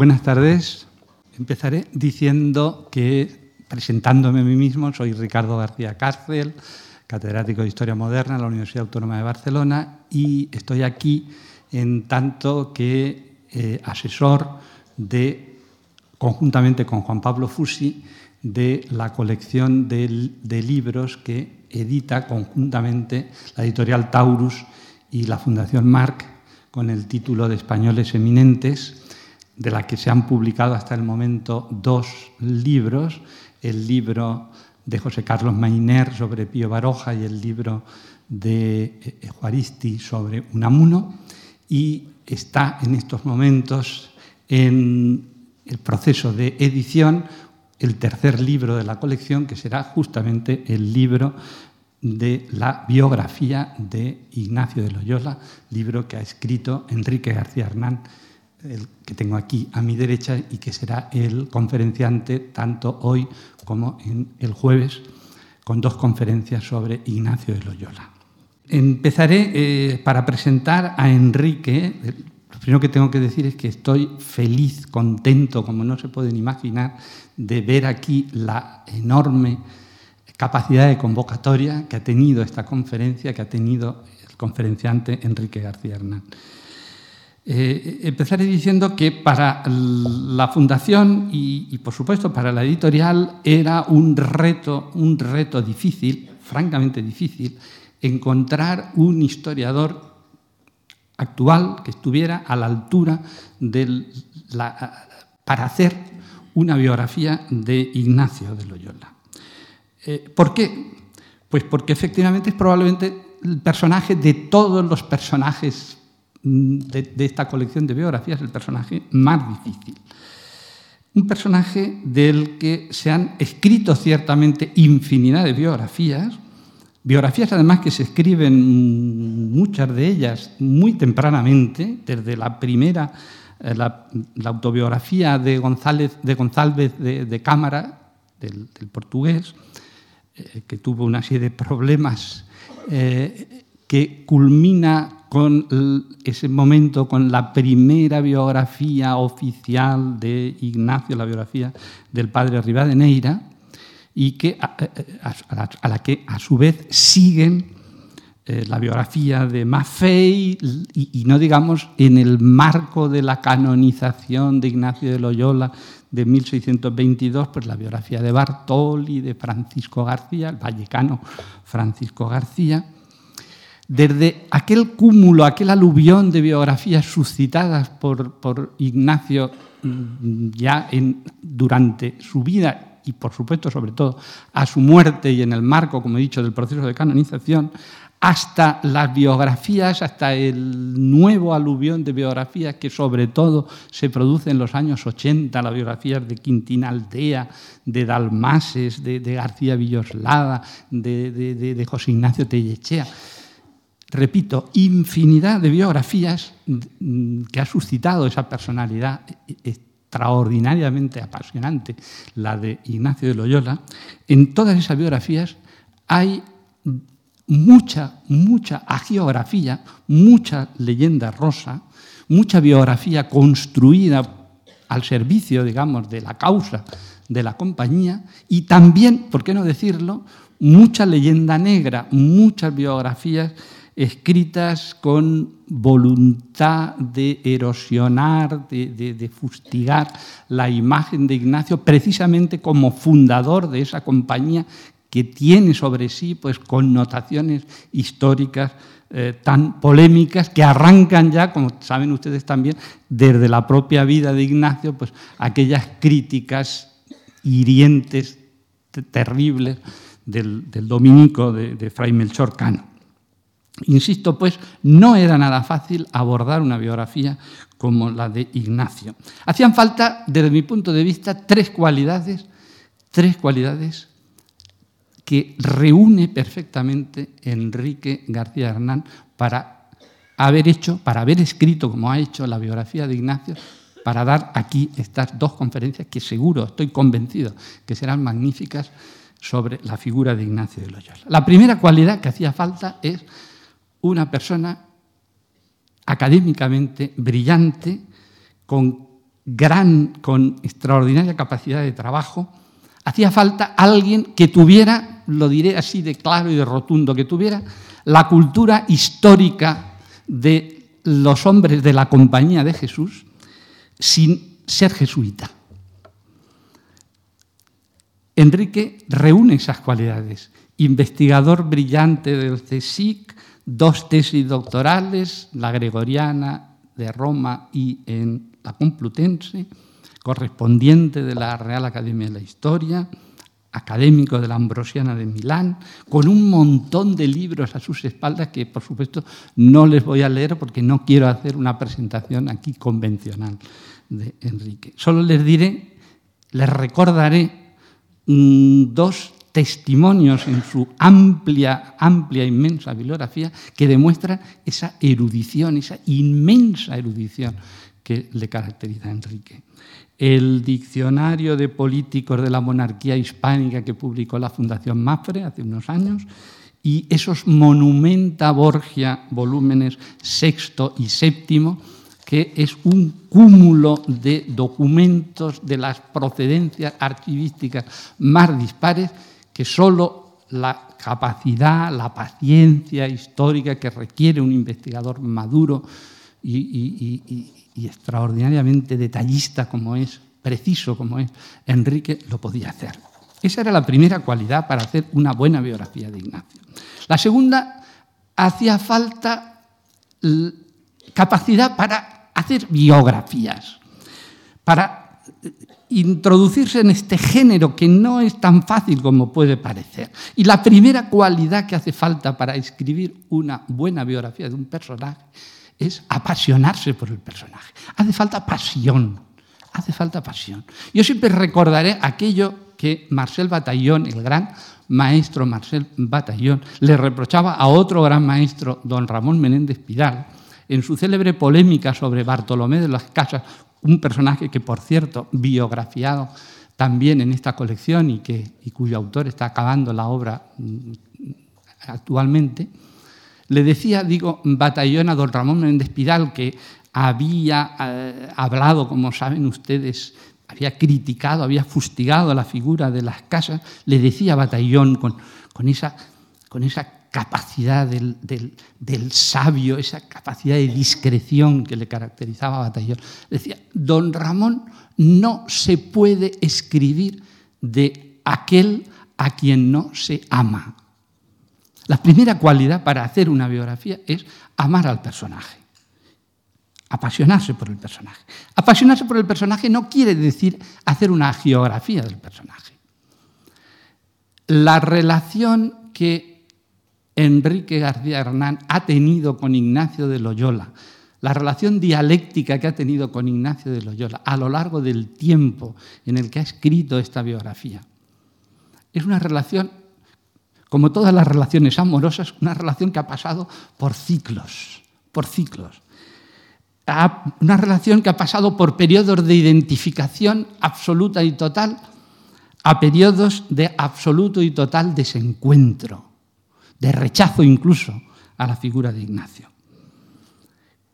Buenas tardes. Empezaré diciendo que, presentándome a mí mismo, soy Ricardo García Cárcel, catedrático de Historia Moderna en la Universidad Autónoma de Barcelona y estoy aquí en tanto que eh, asesor de, conjuntamente con Juan Pablo Fusi, de la colección de, de libros que edita conjuntamente la editorial Taurus y la Fundación Marc con el título de Españoles Eminentes, de la que se han publicado hasta el momento dos libros, el libro de José Carlos Mainer sobre Pío Baroja y el libro de eh, Juaristi sobre Unamuno, y está en estos momentos en el proceso de edición el tercer libro de la colección, que será justamente el libro de la biografía de Ignacio de Loyola, libro que ha escrito Enrique García Hernán, el que tengo aquí a mi derecha y que será el conferenciante tanto hoy como en el jueves, con dos conferencias sobre Ignacio de Loyola. Empezaré eh, para presentar a Enrique. Lo primero que tengo que decir es que estoy feliz, contento, como no se pueden imaginar, de ver aquí la enorme capacidad de convocatoria que ha tenido esta conferencia, que ha tenido el conferenciante Enrique García Hernán. Eh, empezaré diciendo que para la fundación y, por supuesto para la editorial era un reto, un reto difícil, francamente difícil, encontrar un historiador actual que estuviera a la altura para hacer una biografía de Ignacio de Loyola. Eh, ¿Por qué? Pues porque efectivamente es probablemente el personaje de todos los personajes de, de esta colección de biografías, el personaje más difícil. Un personaje del que se han escrito ciertamente infinidad de biografías, biografías además que se escriben muchas de ellas muy tempranamente, desde la primera, eh, la, autobiografía de González de, González de, Cámara, del, del portugués, eh, que tuvo una serie de problemas eh, que culmina con ese momento, con la primera biografía oficial de Ignacio, la biografía del padre Rivadeneira, y que, a, la que a su vez siguen eh, la biografía de Maffei y, y, no digamos en el marco de la canonización de Ignacio de Loyola de 1622, pues la biografía de Bartoli, de Francisco García, el vallecano Francisco García. Desde aquel cúmulo, aquel aluvión de biografías suscitadas por, Ignacio mm, ya durante su vida y por supuesto sobre todo a su muerte y en el marco, como he dicho, del proceso de canonización, hasta las biografías, hasta el nuevo aluvión de biografías que sobre todo se produce en los años 80, las biografías de Quintina Aldea, de Dalmases, de, García Villoslada, de, de, José Ignacio Tellechea. Repito, infinidad de biografías que ha suscitado esa personalidad extraordinariamente apasionante, la de Ignacio de Loyola. En todas esas biografías hay mucha, mucha agiografía, mucha leyenda rosa, mucha biografía construida al servicio, digamos, de la causa de la compañía y también, ¿por qué no decirlo?, mucha leyenda negra, muchas biografías escritas con voluntad de erosionar, de, de, de, fustigar la imagen de Ignacio, precisamente como fundador de esa compañía que tiene sobre sí pues, connotaciones históricas eh, tan polémicas que arrancan ya, como saben ustedes también, desde la propia vida de Ignacio, pues, aquellas críticas hirientes, terribles del, del dominico de, de Fray Melchor Cano. Insisto, pues, no era nada fácil abordar una biografía como la de Ignacio. Hacían falta, desde mi punto de vista, tres cualidades, tres cualidades que reúne perfectamente Enrique García Hernán para haber hecho, para haber escrito como ha hecho la biografía de Ignacio, para dar aquí estas dos conferencias que seguro, estoy convencido, que serán magníficas sobre la figura de Ignacio de Loyola. La primera cualidad que hacía falta es una persona académicamente brillante, con gran, con extraordinaria capacidad de trabajo, hacía falta alguien que tuviera, lo diré así de claro y de rotundo, que tuviera la cultura histórica de los hombres de la compañía de Jesús sin ser jesuita. Enrique reúne esas cualidades. Investigador brillante del CSIC, dos tesis doctorales, la gregoriana de Roma y en la Complutense, correspondiente de la Real Academia de la Historia, académico de la Ambrosiana de Milán, con un montón de libros a sus espaldas que, por supuesto, no les voy a leer porque no quiero hacer una presentación aquí convencional de Enrique. Solo les diré, les recordaré mm, dos testimonios en su amplia, amplia, inmensa bibliografía que demuestran esa erudición, esa inmensa erudición que le caracteriza a Enrique. El diccionario de políticos de la monarquía hispánica que publicó la Fundación Mafre hace unos años y esos Monumenta Borgia, volúmenes sexto y séptimo, que es un cúmulo de documentos de las procedencias archivísticas más dispares que solo la capacidad, la paciencia histórica que requiere un investigador maduro y, extraordinariamente detallista como es, preciso como es, Enrique lo podía hacer. Esa era la primera cualidad para hacer una buena biografía de Ignacio. La segunda, hacía falta capacidad para hacer biografías, para introducirse en este género que no es tan fácil como puede parecer. Y la primera cualidad que hace falta para escribir una buena biografía de un personaje es apasionarse por el personaje. Hace falta pasión, hace falta pasión. Yo siempre recordaré aquello que Marcel Batallón, el gran maestro Marcel Batallón, le reprochaba a otro gran maestro, don Ramón Menéndez Pidal, en su célebre polémica sobre Bartolomé de las Casas, un personaje que, por cierto, biografiado también en esta colección y, que, y cuyo autor está acabando la obra mm, actualmente, le decía, digo, Batallón a don Ramón Méndez Pidal, que había eh, hablado, como saben ustedes, había criticado, había fustigado la figura de las casas, le decía Batallón con, con, esa, con esa capacidad del, sabio, esa capacidad de discreción que le caracterizaba a Batallón. Decía, don Ramón no se puede escribir de aquel a quien no se ama. La primera cualidad para hacer una biografía es amar al personaje, apasionarse por el personaje. Apasionarse por el personaje no quiere decir hacer una geografía del personaje. La relación que Enrique García Hernán ha tenido con Ignacio de Loyola, la relación dialéctica que ha tenido con Ignacio de Loyola a lo largo del tiempo en el que ha escrito esta biografía, es una relación como todas las relaciones amorosas, una relación que ha pasado por ciclos, por ciclos. Una relación que ha pasado por periodos de identificación absoluta y total a periodos de absoluto y total desencuentro, de rechazo incluso a la figura de Ignacio.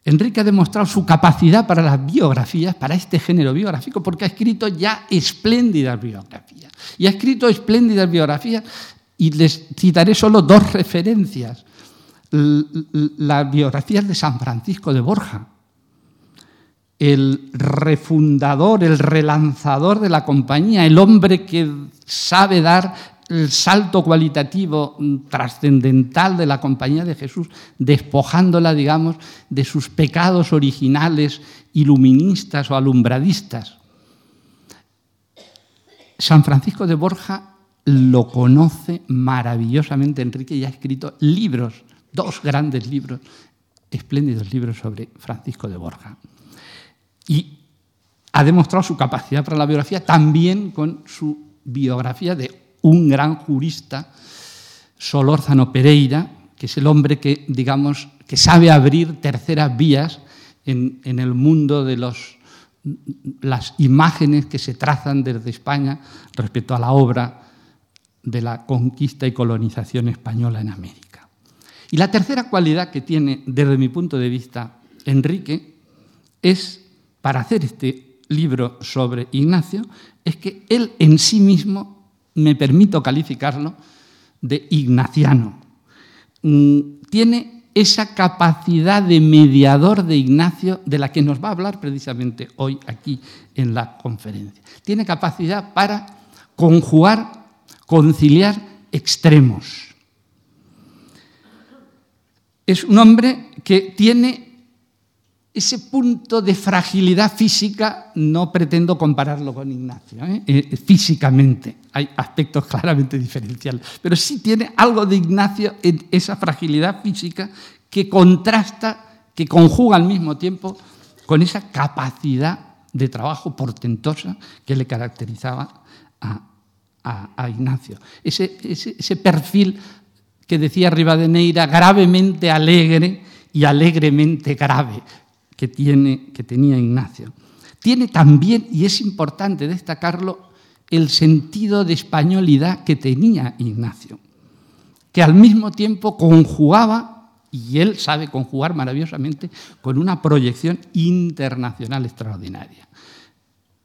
Enrique ha demostrado su capacidad para las biografías, para este género biográfico, porque ha escrito ya espléndidas biografías. Y ha escrito espléndidas biografías y les citaré solo dos referencias. Las biografías de San Francisco de Borja, el refundador, el relanzador de la compañía, el hombre que sabe dar el salto cualitativo trascendental de la compañía de Jesús, despojándola, digamos, de sus pecados originales iluministas o alumbradistas. San Francisco de Borja lo conoce maravillosamente Enrique y ha escrito libros, dos grandes libros, espléndidos libros sobre Francisco de Borja. Y ha demostrado su capacidad para la biografía también con su biografía de un gran jurista, Solórzano Pereira, que es el hombre que, digamos, que sabe abrir terceras vías en, el mundo de las imágenes que se trazan desde España respecto a la obra de la conquista y colonización española en América. Y la tercera cualidad que tiene, desde mi punto de vista, Enrique, es, para hacer este libro sobre Ignacio es que él en sí mismo, me permito calificarlo, de ignaciano. Mm, tiene esa capacidad de mediador de Ignacio de la que nos va a hablar precisamente hoy aquí en la conferencia. Tiene capacidad para conjugar, conciliar extremos. Es un hombre que tiene ese punto de fragilidad física, no pretendo compararlo con Ignacio, ¿eh? Eh, físicamente hay aspectos claramente diferenciales, pero sí tiene algo de Ignacio en esa fragilidad física que contrasta, que conjuga al mismo tiempo con esa capacidad de trabajo portentosa que le caracterizaba a, Ignacio. Ese, ese perfil que decía Rivadeneira, gravemente alegre y alegremente grave que, tiene, que tenía Ignacio. Tiene también, y es importante destacarlo, el sentido de españolidad que tenía Ignacio, que al mismo tiempo conjugaba, y él sabe conjugar maravillosamente, con una proyección internacional extraordinaria.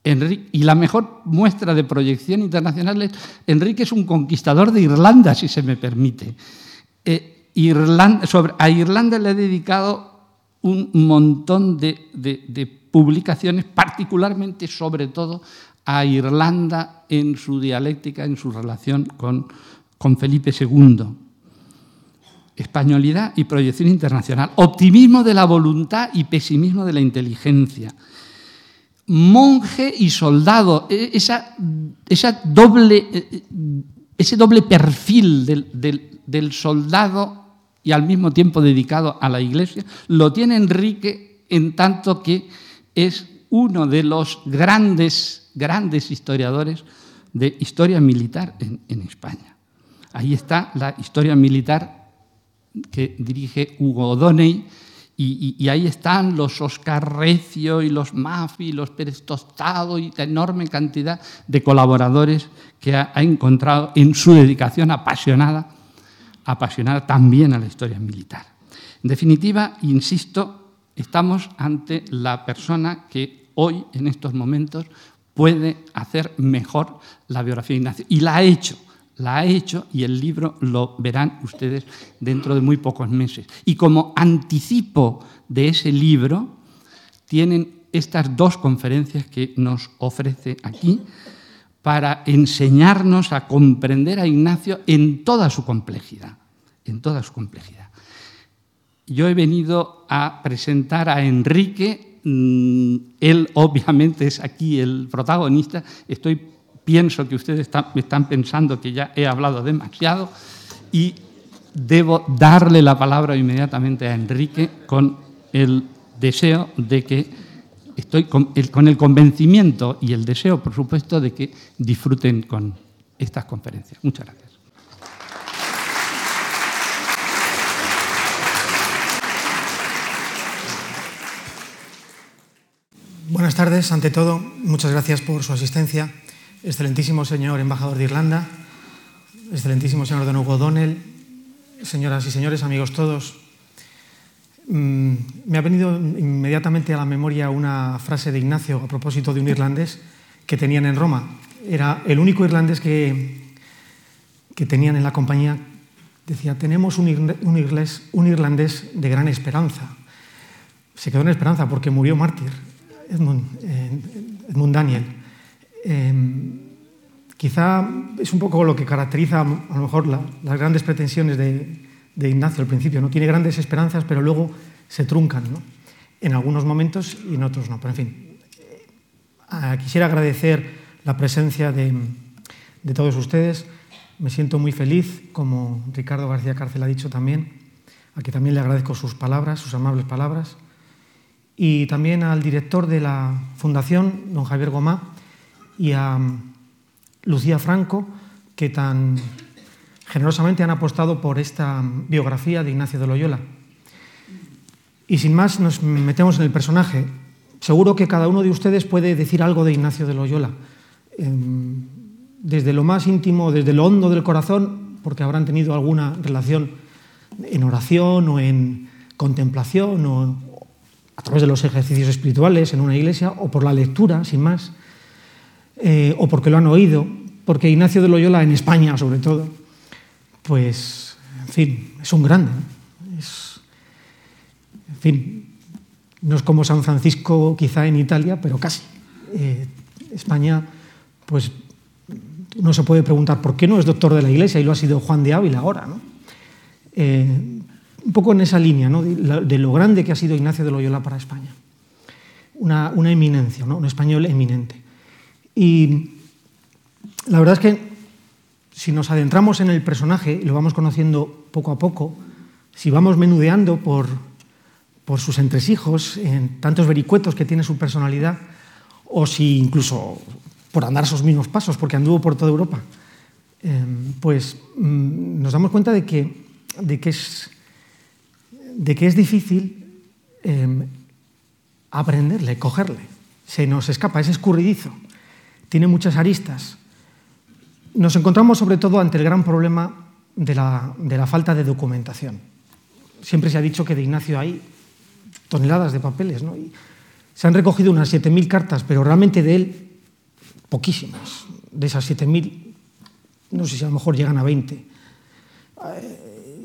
y la mejor muestra de proyección internacional es, Enrique es un conquistador de Irlanda, si se me permite. Eh, sobre, a Irlanda le ha dedicado un montón de, publicaciones, particularmente, sobre todo, a Irlanda en su dialéctica, en su relación con, con Felipe II. Españolidad y proyección internacional. Optimismo de la voluntad y pesimismo de la inteligencia. Monje y soldado, e, esa, esa doble, e, e, ese doble perfil del, del soldado y al mismo tiempo dedicado a la Iglesia, lo tiene Enrique en tanto que es uno de los grandes, grandes historiadores de historia militar en, España. Ahí está la historia militar que dirige Hugo O'Donnell y, ahí están los Oscar Recio y los Mafi los Pérez Tostado y la enorme cantidad de colaboradores que ha encontrado en su dedicación apasionada apasionada también a la historia militar. En definitiva, insisto, estamos ante la persona que hoy, en estos momentos, puede hacer mejor la biografía de Ignacio. Y la ha hecho, la ha hecho y el libro lo verán ustedes dentro de muy pocos meses. Y como anticipo de ese libro, tienen estas dos conferencias que nos ofrece aquí para enseñarnos a comprender a Ignacio en toda su complejidad, en toda su complejidad. Yo he venido a presentar a Enrique, mm, él obviamente es aquí el protagonista, estoy pienso que ustedes están, están pensando que ya he hablado demasiado y debo darle la palabra inmediatamente a Enrique con el deseo de que estoy con el, convencimiento y el deseo, por supuesto, de que disfruten con estas conferencias. Muchas gracias. Buenas tardes, ante todo, muchas gracias por su asistencia. Excelentísimo señor embajador de Irlanda, excelentísimo señor Don Hugo Donnell, señoras y señores, amigos todos, Mm, me ha venido inmediatamente a la memoria una frase de Ignacio a propósito de un irlandés que tenían en Roma. Era el único irlandés que, que tenían en la compañía. Decía, tenemos un, irlandés, un irlandés de gran esperanza. Se quedó en esperanza porque murió mártir, Edmund, eh, Daniel. Em, quizá es un poco lo que caracteriza a lo mejor las grandes pretensiones de, de Ignacio al principio. No tiene grandes esperanzas, pero luego se truncan, en algunos momentos y en otros no. Pero en fin, eh, quisiera agradecer la presencia de, todos ustedes. Me siento muy feliz, como Ricardo García Cárcel ha dicho también, a que también le agradezco sus palabras, sus amables palabras, y también al director de la Fundación, don Javier Gomá, y a Lucía Franco, que tan generosamente han apostado por esta biografía de Ignacio de Loyola. Y sin más nos metemos en el personaje. Seguro que cada uno de ustedes puede decir algo de Ignacio de Loyola, em, desde lo más íntimo, desde lo hondo del corazón, porque habrán tenido alguna relación en oración o en contemplación o a través de los ejercicios espirituales en una iglesia o por la lectura, sin más, eh, o porque lo han oído, porque Ignacio de Loyola en España sobre todo, pues, en fin, es un grande. Es, en fin, no es como San Francisco quizá en Italia, pero casi. Eh, España, pues uno se puede preguntar por qué no es doctor de la Iglesia y lo ha sido Juan de Ávila ahora, ¿no? Eh, un poco en esa línea ¿no? de, lo grande que ha sido Ignacio de Loyola para España. Una, eminencia, ¿no? un español eminente. Y la verdad es que si nos adentramos en el personaje y lo vamos conociendo poco a poco, si vamos menudeando por, por sus entresijos, en tantos vericuetos que tiene su personalidad, o si incluso por andar esos mismos pasos, porque anduvo por toda Europa, eh, pues mm, nos damos cuenta de que, de que es de que es difícil em, aprenderle, cogerle. Se nos escapa, es escurridizo, tiene muchas aristas. Nos encontramos sobre todo ante el gran problema de la, falta de documentación. Siempre se ha dicho que de Ignacio hay toneladas de papeles, ¿no? se han recogido unas 7.000 cartas, pero realmente de él poquísimas. De esas 7.000, no sé si a lo mejor llegan a 20.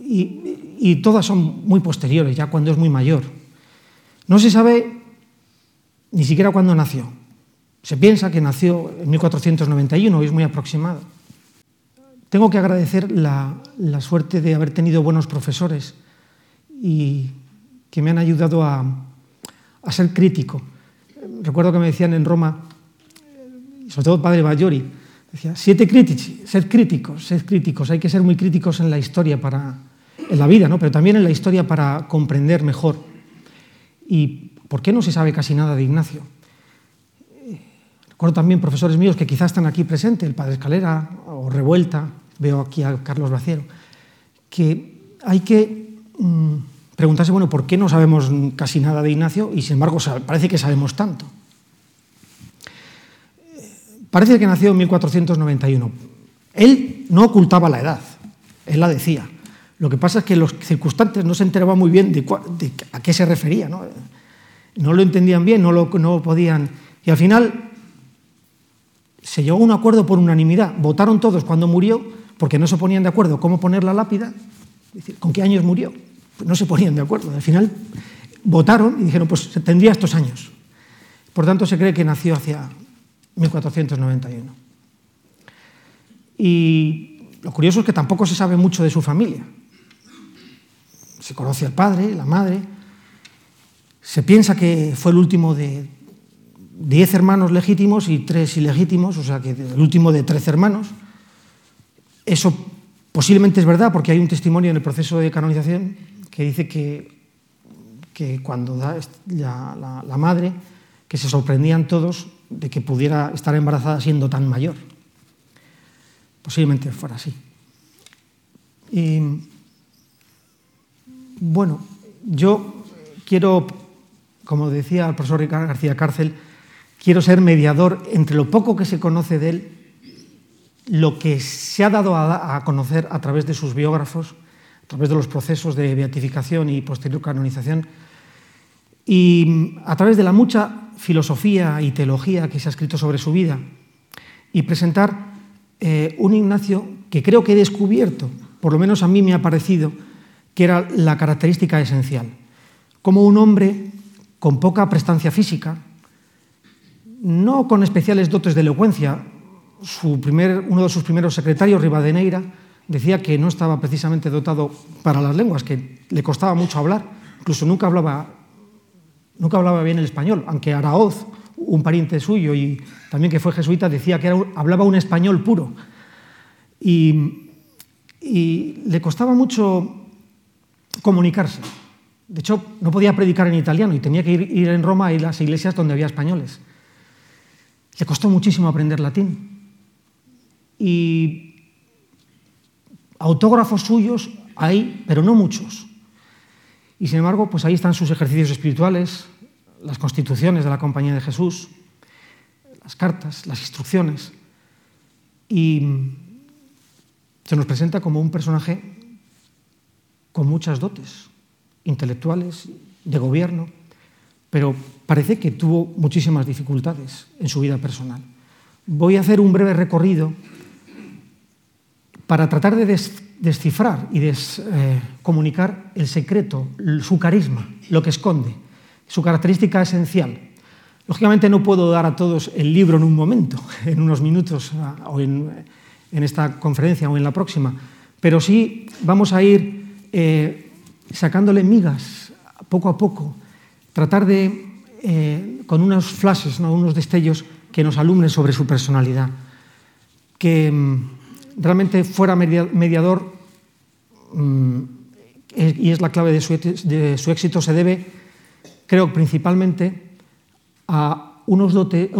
y, y todas son muy posteriores, ya cuando es muy mayor. No se sabe ni siquiera cuándo nació. Se piensa que nació en 1491 y es muy aproximado. Tengo que agradecer la, suerte de haber tenido buenos profesores y que me han ayudado a, ser crítico. Recuerdo que me decían en Roma, sobre todo el padre Bayori, decía, siete críticos, sed críticos, sed críticos, hay que ser muy críticos en la historia para, en la vida, ¿no? pero también en la historia para comprender mejor. ¿Y por qué no se sabe casi nada de Ignacio? Recuerdo también profesores míos que quizás están aquí presentes, el padre Escalera o Revuelta, veo aquí a Carlos Bacero, que hay que mm, preguntarse, bueno, ¿por qué no sabemos casi nada de Ignacio y sin embargo parece que sabemos tanto? Parece que nació en 1491. Él no ocultaba la edad, él la decía. Lo que pasa es que los circunstantes no se enteraban muy bien a qué se refería, ¿no? no lo entendían bien, no lo, no podían. Y al final se llegó a un acuerdo por unanimidad. Votaron todos cuando murió, porque no se ponían de acuerdo cómo poner la lápida, decir, con qué años murió. Pues no se ponían de acuerdo. Al final votaron y dijeron, pues tendría estos años. Por tanto, se cree que nació hacia 1491. Y lo curioso es que tampoco se sabe mucho de su familia se conoce al padre, la madre, se piensa que fue el último de diez hermanos legítimos y tres ilegítimos, o sea que el último de trece hermanos. Eso posiblemente es verdad porque hay un testimonio en el proceso de canonización que dice que, que cuando da la, la madre, que se sorprendían todos de que pudiera estar embarazada siendo tan mayor. Posiblemente fuera así. Y bueno, yo quiero, como decía el profesor García Cárcel, quiero ser mediador entre lo poco que se conoce de él, lo que se ha dado a, conocer a través de sus biógrafos, a través de los procesos de beatificación y posterior canonización, y a través de la mucha filosofía y teología que se ha escrito sobre su vida, y presentar eh, un Ignacio que creo que he descubierto, por lo menos a mí me ha parecido, que era la característica esencial. Como un hombre con poca prestancia física, no con especiales dotes de elocuencia, su primer, uno de sus primeros secretarios, Rivadeneira, decía que no estaba precisamente dotado para las lenguas, que le costaba mucho hablar, incluso nunca hablaba, nunca hablaba bien el español, aunque Araoz, un pariente suyo y también que fue jesuita, decía que hablaba un español puro. Y, y le costaba mucho comunicarse. De hecho, no podía predicar en italiano y tenía que ir, en Roma a las iglesias donde había españoles. Le costó muchísimo aprender latín. Y autógrafos suyos hay, pero no muchos. Y sin embargo, pues ahí están sus ejercicios espirituales, las constituciones de la Compañía de Jesús, las cartas, las instrucciones. Y se nos presenta como un personaje con muchas dotes intelectuales, de gobierno, pero parece que tuvo muchísimas dificultades en su vida personal. Voy a hacer un breve recorrido para tratar de descifrar y des, eh, comunicar el secreto, su carisma, lo que esconde, su característica esencial. Lógicamente no puedo dar a todos el libro en un momento, en unos minutos o en, en esta conferencia o en la próxima, pero sí vamos a ir eh, sacándole migas poco a poco, tratar de, eh, con unos flashes, ¿no? unos destellos que nos alumnen sobre su personalidad, que mm, realmente fuera mediador mm, y es la clave de su, éxito, se debe, creo, principalmente a, unos dote,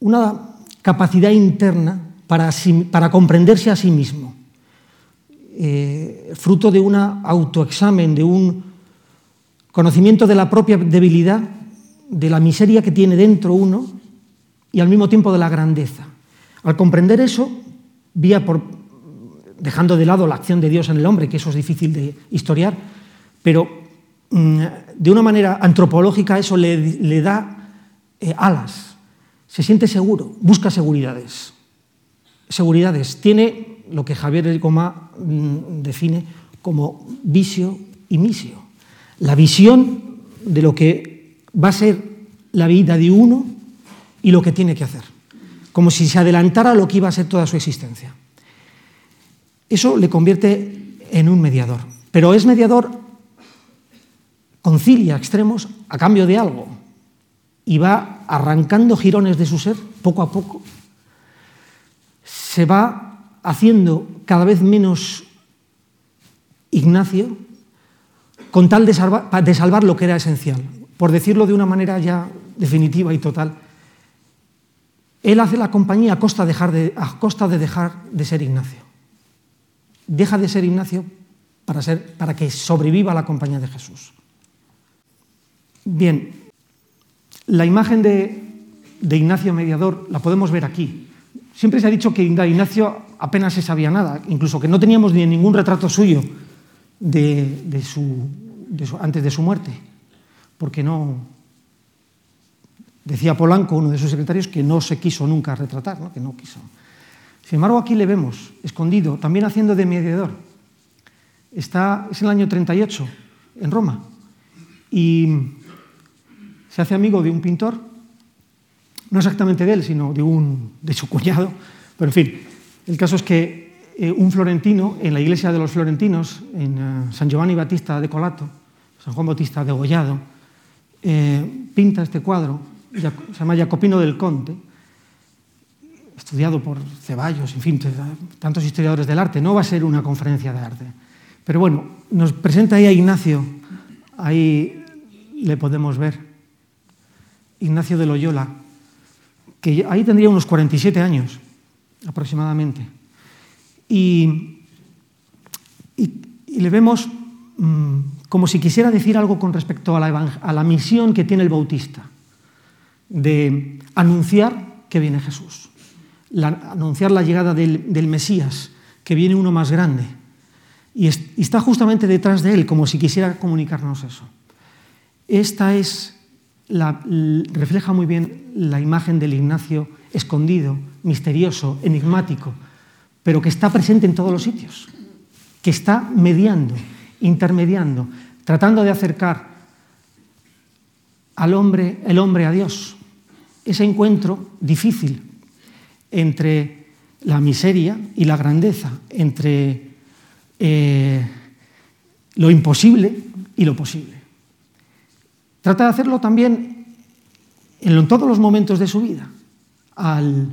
una capacidad interna para, para comprenderse a sí mismo, eh, fruto de un autoexamen, de un conocimiento de la propia debilidad, de la miseria que tiene dentro uno y al mismo tiempo de la grandeza. Al comprender eso, vía por, dejando de lado la acción de Dios en el hombre, que eso es difícil de historiar, pero mm, de una manera antropológica eso le, da eh, alas, se siente seguro, busca seguridades seguridades. Tiene lo que Javier El Goma mm, define como vicio y misio. La visión de lo que va a ser la vida de uno y lo que tiene que hacer. Como si se adelantara lo que iba a ser toda su existencia. Eso le convierte en un mediador. Pero es mediador, concilia extremos a cambio de algo. Y va arrancando jirones de su ser poco a poco se va haciendo cada vez menos Ignacio con tal de salvar, lo que era esencial. Por decirlo de una manera ya definitiva y total, él hace la compañía a costa, de, a costa de dejar de ser Ignacio. Deja de ser Ignacio para, ser, para que sobreviva la compañía de Jesús. Bien, la imagen de, de Ignacio Mediador la podemos ver aquí. Siempre se ha dicho que Ignacio apenas se sabía nada, incluso que no teníamos ni ningún retrato suyo de, su, antes de su muerte, porque no. Decía Polanco, uno de sus secretarios, que no se quiso nunca retratar, ¿no? que no quiso. Sin embargo, aquí le vemos, escondido, también haciendo de mediador. Está, es el año 38, en Roma, y se hace amigo de un pintor no exactamente de él, sino de, un, de su cuñado. Pero en fin, el caso es que eh, un florentino, en la iglesia de los florentinos, en uh, San Giovanni Battista de Colato, San Juan Bautista de Gollado, eh, pinta este cuadro, se llama Jacopino del Conte, estudiado por Ceballos, en fin, tantos historiadores del arte. No va a ser una conferencia de arte. Pero bueno, nos presenta ahí a Ignacio, ahí le podemos ver. Ignacio de Loyola, que ahí tendría unos 47 años aproximadamente. Y, le vemos mm, como si quisiera decir algo con respecto a la, a la misión que tiene el Bautista, de anunciar que viene Jesús, anunciar la llegada del, Mesías, que viene uno más grande. Y, y está justamente detrás de él, como si quisiera comunicarnos eso. Esta es la, refleja muy bien la imagen del Ignacio escondido, misterioso, enigmático, pero que está presente en todos los sitios, que está mediando, intermediando, tratando de acercar al hombre, el hombre a Dios. Ese encuentro difícil entre la miseria y la grandeza, entre eh, lo imposible y lo posible. Trata de hacerlo también en todos los momentos de su vida, al,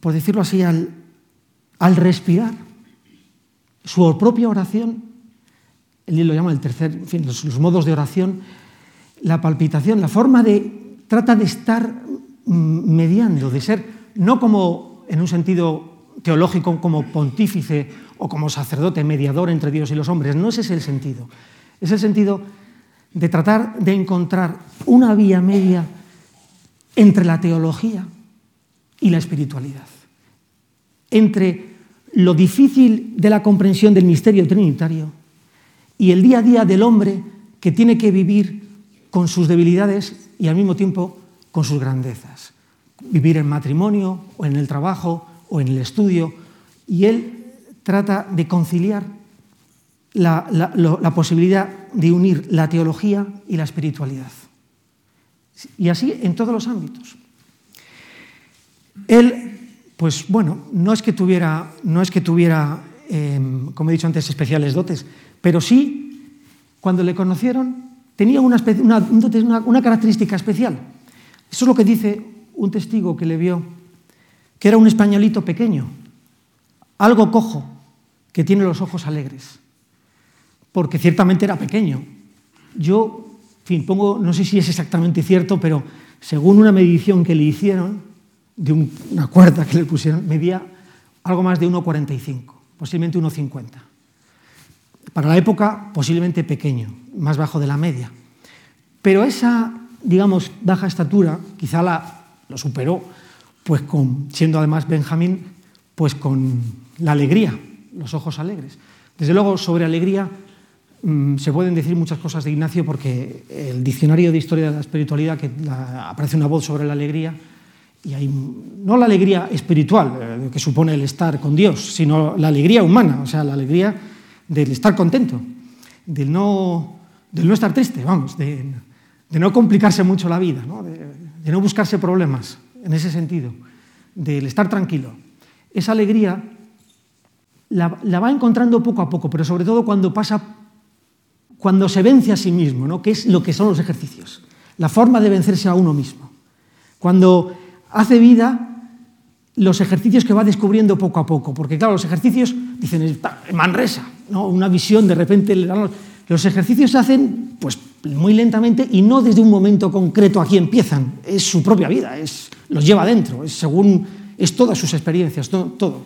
por decirlo así, al, al respirar. Su propia oración, él lo llama el tercer, en fin, los, modos de oración, la palpitación, la forma de, trata de estar mm, mediando, de ser, no como en un sentido teológico, como pontífice o como sacerdote, mediador entre Dios y los hombres, no ese es el sentido, es el sentido de tratar de encontrar una vía media entre la teología y la espiritualidad, entre lo difícil de la comprensión del misterio trinitario y el día a día del hombre que tiene que vivir con sus debilidades y al mismo tiempo con sus grandezas. Vivir en matrimonio o en el trabajo o en el estudio. Y él trata de conciliar la, posibilidad de unir la teología y la espiritualidad. Y así en todos los ámbitos. Él, pues bueno, no es que tuviera, no es que tuviera em, como he dicho antes, especiales dotes, pero sí, cuando le conocieron, tenía una, una, característica especial. Eso es lo que dice un testigo que le vio, que era un españolito pequeño, algo cojo, que tiene los ojos alegres, porque ciertamente era pequeño. Yo, en fin, pongo, no sé si es exactamente cierto, pero según una medición que le hicieron, de una cuerda que le pusieron, medía algo más de 1,45, posiblemente 1,50. Para la época, posiblemente pequeño, más bajo de la media. Pero esa, digamos, baja estatura, quizá la, lo superó, pues con, siendo además Benjamín, pues con la alegría, los ojos alegres. Desde luego, sobre alegría mm, se pueden decir muchas cosas de Ignacio porque el diccionario de historia de la espiritualidad, que aparece una voz sobre la alegría, y hay no la alegría espiritual, eh, que supone el estar con Dios, sino la alegría humana, o sea, la alegría del estar contento, del no, del no estar triste, vamos, de, no complicarse mucho la vida, De, no buscarse problemas en ese sentido, del estar tranquilo. Esa alegría la, la, va encontrando poco a poco, pero sobre todo cuando pasa, cuando se vence a sí mismo, ¿no? que es lo que son los ejercicios, la forma de vencerse a uno mismo. Cuando hace vida los ejercicios que va descubriendo poco a poco, porque claro, los ejercicios, dicen, en Manresa, ¿no? una visión, de repente los ejercicios se hacen pues, muy lentamente y no desde un momento concreto aquí empiezan, es su propia vida, es, los lleva adentro, es, según, es todas sus experiencias, todo.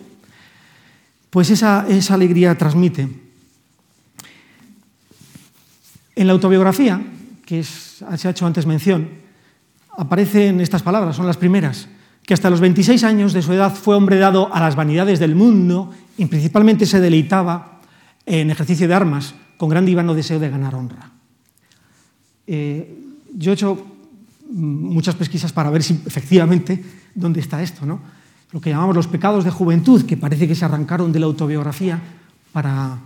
Pues esa, esa alegría transmite. En la autobiografía, que se ha hecho antes mención, aparecen estas palabras, son las primeras, que hasta los 26 años de su edad fue hombre dado a las vanidades del mundo y principalmente se deleitaba en ejercicio de armas, con gran y vano deseo de ganar honra. Eh, yo he hecho muchas pesquisas para ver si efectivamente dónde está esto, ¿no? lo que llamamos los pecados de juventud, que parece que se arrancaron de la autobiografía para,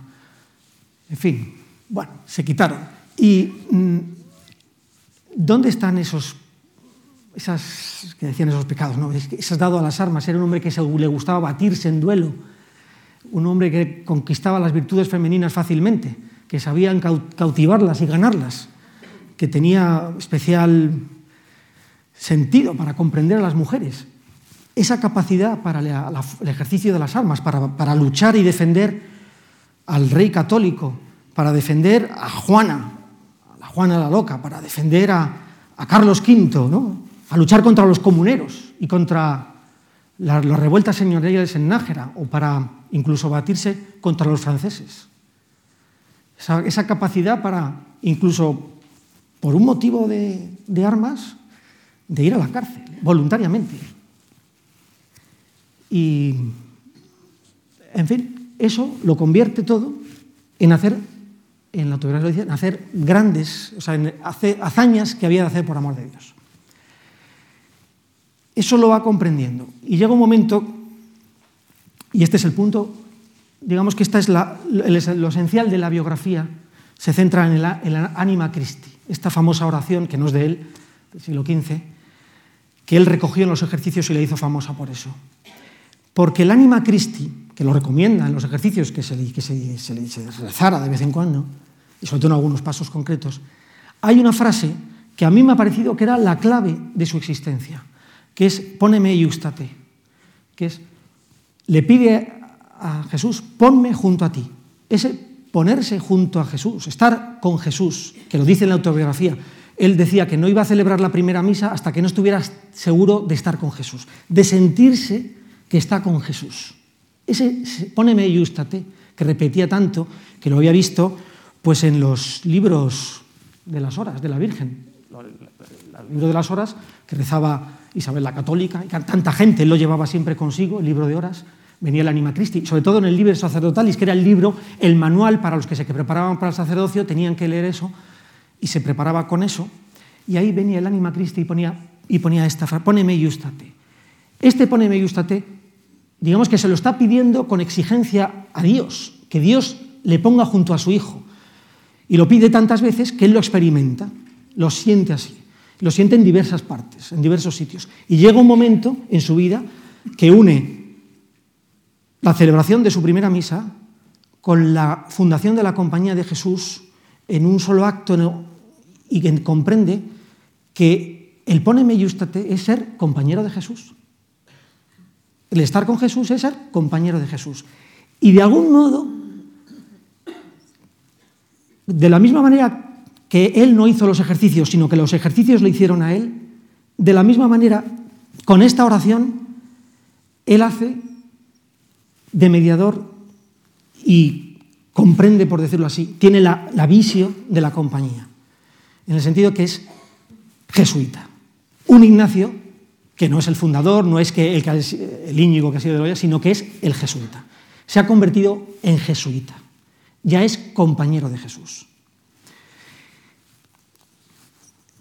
en fin, bueno, se quitaron. ¿Y mm, dónde están esos esas que decían esos pecados, ¿no? Es que se has dado a las armas, era un hombre que le gustaba batirse en duelo, un hombre que conquistaba las virtudes femeninas fácilmente, que sabía cautivarlas y ganarlas, que tenía especial sentido para comprender a las mujeres. Esa capacidad para el ejercicio de las armas, para, para luchar y defender al rey católico, para defender a Juana, a la Juana la loca, para defender a, a Carlos V, ¿no? A luchar contra los comuneros y contra las, revueltas señoriales en Nájera o para incluso batirse contra los franceses. Esa, capacidad para, incluso por un motivo de, armas, de ir a la cárcel, voluntariamente. Y, en fin, eso lo convierte todo en hacer, en la autoridad en hacer grandes, o sea, en hazañas que había de hacer por amor de Dios. Eso lo va comprendiendo. Y llega un momento, y este es el punto, digamos que esta es lo esencial de la biografía, se centra en el, Anima Christi, esta famosa oración, que no es de él, del siglo XV, que él recogió en los ejercicios y le hizo famosa por eso. Porque el Anima Christi, que lo recomienda en los ejercicios que se, que se, se, rezara de vez en cuando, y sobre todo en algunos pasos concretos, hay una frase que a mí me ha parecido que era la clave de su existencia que es póneme y ústate, que es, le pide a Jesús, ponme junto a ti. Ese ponerse junto a Jesús, estar con Jesús, que lo dice en la autobiografía, él decía que no iba a celebrar la primera misa hasta que no estuviera seguro de estar con Jesús, de sentirse que está con Jesús. Ese póneme y ústate, que repetía tanto, que lo había visto pues en los libros de las horas de la Virgen, el libro de las horas que rezaba Isabel la Católica, y tanta gente lo llevaba siempre consigo, el libro de horas, venía el Anima Christi, sobre todo en el Liber Sacerdotalis, que era el libro, el manual para los que se preparaban para el sacerdocio, tenían que leer eso y se preparaba con eso. Y ahí venía el Anima Christi y ponía, y ponía esta frase, poneme yustate. Este poneme yustate, digamos que se lo está pidiendo con exigencia a Dios, que Dios le ponga junto a su hijo. Y lo pide tantas veces que él lo experimenta, lo siente así. Lo siente en diversas partes, en diversos sitios. Y llega un momento en su vida que une la celebración de su primera misa con la fundación de la Compañía de Jesús en un solo acto y que comprende que el poneme yustate es ser compañero de Jesús. El estar con Jesús es ser compañero de Jesús. Y de algún modo, de la misma manera que él no hizo los ejercicios, sino que los ejercicios le hicieron a él, de la misma manera, con esta oración, él hace de mediador y comprende, por decirlo así, tiene la, visión de la compañía, en el sentido que es jesuita. Un Ignacio, que no es el fundador, no es que el, el Íñigo que ha sido de Loya, sino que es el jesuita. Se ha convertido en jesuita. Ya es compañero de Jesús.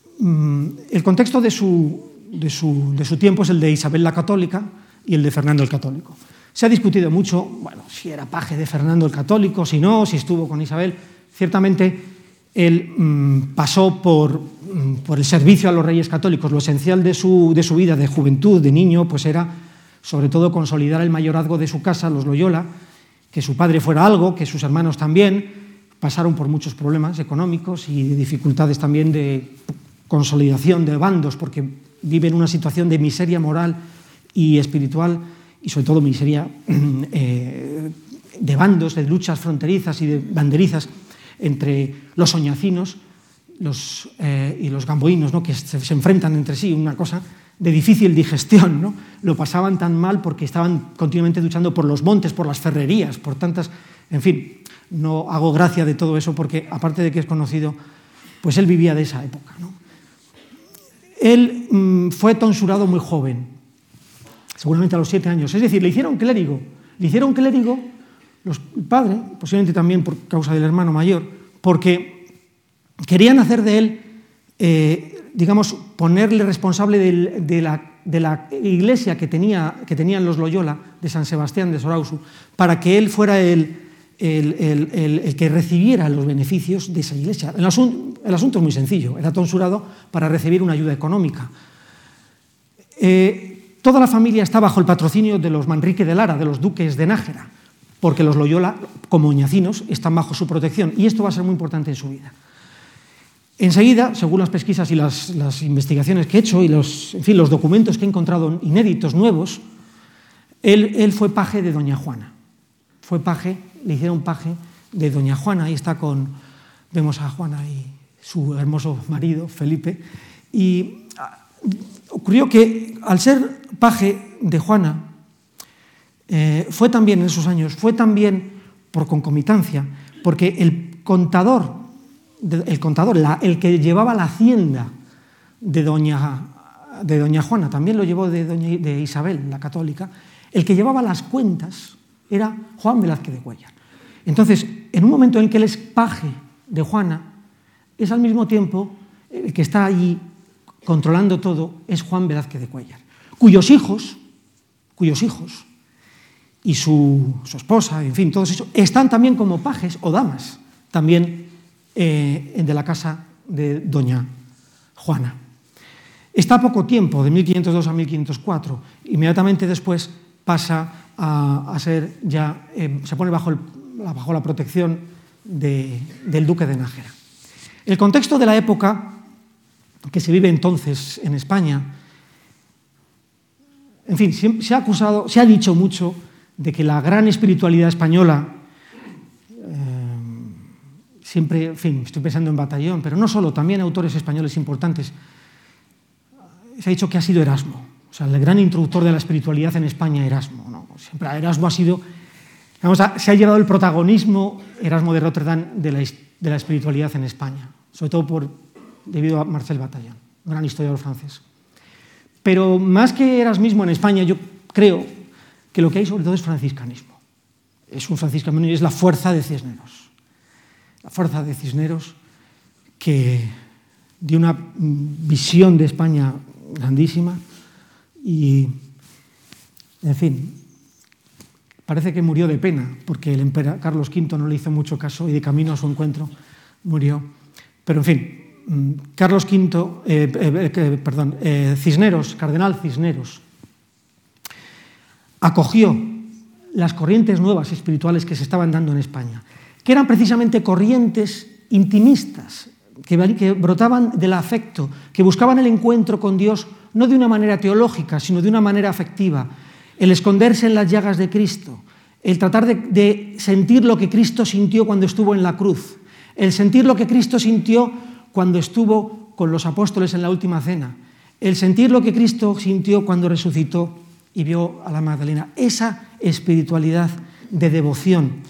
Mm, el contexto de su, de, su, de su, tiempo es el de Isabel la Católica y el de Fernando el Católico. Se ha discutido mucho, bueno, si era paje de Fernando el Católico, si no, si estuvo con Isabel. Ciertamente él mmm, pasó por, mmm, por, el servicio a los reyes católicos. Lo esencial de su, de su, vida, de juventud, de niño, pues era sobre todo consolidar el mayorazgo de su casa, los Loyola, que su padre fuera algo, que sus hermanos también. Pasaron por muchos problemas económicos y de dificultades también de consolidación de bandos, porque viven una situación de miseria moral y espiritual, y sobre todo miseria eh, de bandos, de luchas fronterizas y de banderizas entre los soñacinos eh, y los gamboínos, ¿no? que se, se, enfrentan entre sí, una cosa de difícil digestión. ¿no? Lo pasaban tan mal porque estaban continuamente luchando por los montes, por las ferrerías, por tantas... En fin, no hago gracia de todo eso porque, aparte de que es conocido, pues él vivía de esa época. ¿no? Él mmm, fue tonsurado muy joven, seguramente a los siete años. Es decir, le hicieron clérigo. Le hicieron clérigo los padres, posiblemente también por causa del hermano mayor, porque querían hacer de él, eh, digamos, ponerle responsable del, de, la, de, la, iglesia que, tenía, que tenían los Loyola de San Sebastián de Sorausu, para que él fuera el, el, que recibiera los beneficios de esa iglesia. El asunto, el asunto es muy sencillo, era tonsurado para recibir una ayuda económica. Eh, toda la familia está bajo el patrocinio de los Manrique de Lara, de los duques de Nájera, porque los Loyola, como ñacinos, están bajo su protección, y esto va a ser muy importante en su vida. Enseguida, según las pesquisas y las, investigaciones que he hecho y los documentos que he encontrado inéditos, nuevos, él, él fue paje de Doña Juana. Fue paje le hicieron paje de doña Juana, ahí está con, vemos a Juana y su hermoso marido, Felipe, y ah, ocurrió que al ser paje de Juana, eh, fue también en esos años, fue también por concomitancia, porque el contador, el contador, el que llevaba la hacienda de doña, de doña Juana, también lo llevó de, doña, de Isabel, la católica, el que llevaba las cuentas era Juan Velázquez de Cuellar. Entonces, en un momento en que él es paje de Juana, es al mismo tiempo el que está allí controlando todo, es Juan Velázquez de Cuellar, cuyos hijos, cuyos hijos y su, su esposa, en fin, todos ellos, están también como pajes o damas, también eh, de la casa de doña Juana. Está poco tiempo, de 1502 a 1504, inmediatamente después pasa a, a ser ya, eh, se pone bajo el bajo la protección de, del duque de Nájera. El contexto de la época que se vive entonces en España, en fin, se ha acusado, se ha dicho mucho de que la gran espiritualidad española, eh, siempre, en fin, estoy pensando en Batallón, pero no solo, también autores españoles importantes, se ha dicho que ha sido Erasmo, sea, el gran introductor de la espiritualidad en España, Erasmo. ¿no? Siempre Erasmo ha sido a, se ha llevado el protagonismo Erasmo de Rotterdam de la, de la espiritualidad en España, sobre todo por, debido a Marcel Bataillon, un gran historiador francés. Pero más que Erasmismo en España, yo creo que lo que hay sobre todo es franciscanismo. Es un franciscanismo y es la fuerza de Cisneros. La fuerza de Cisneros que dio una visión de España grandísima y, en fin, parece que murió de pena, porque el emperador Carlos V no le hizo mucho caso y de camino a su encuentro murió. Pero, en fin, mm, Carlos V, eh, eh, eh, perdón, Cisneros, Cardenal Cisneros, acogió las corrientes nuevas espirituales que se estaban dando en España, que eran precisamente corrientes intimistas, que, brotaban del afecto, que buscaban el encuentro con Dios no de una manera teológica, sino de una manera afectiva, el esconderse en las llagas de Cristo, el tratar de, de sentir lo que Cristo sintió cuando estuvo en la cruz, el sentir lo que Cristo sintió cuando estuvo con los apóstoles en la última cena, el sentir lo que Cristo sintió cuando resucitó y vio a la Magdalena. Esa espiritualidad de devoción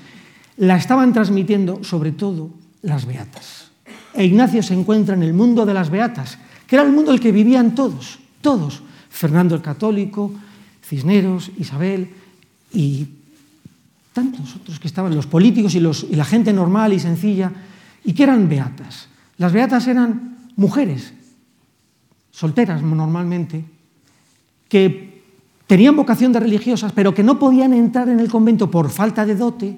la estaban transmitiendo sobre todo las beatas. E Ignacio se encuentra en el mundo de las beatas, que era el mundo en el que vivían todos, todos. Fernando el Católico, Cisneros, Isabel y tantos otros que estaban, los políticos y, y la gente normal y sencilla, y que eran beatas. Las beatas eran mujeres, solteras normalmente, que tenían vocación de religiosas, pero que no podían entrar en el convento por falta de dote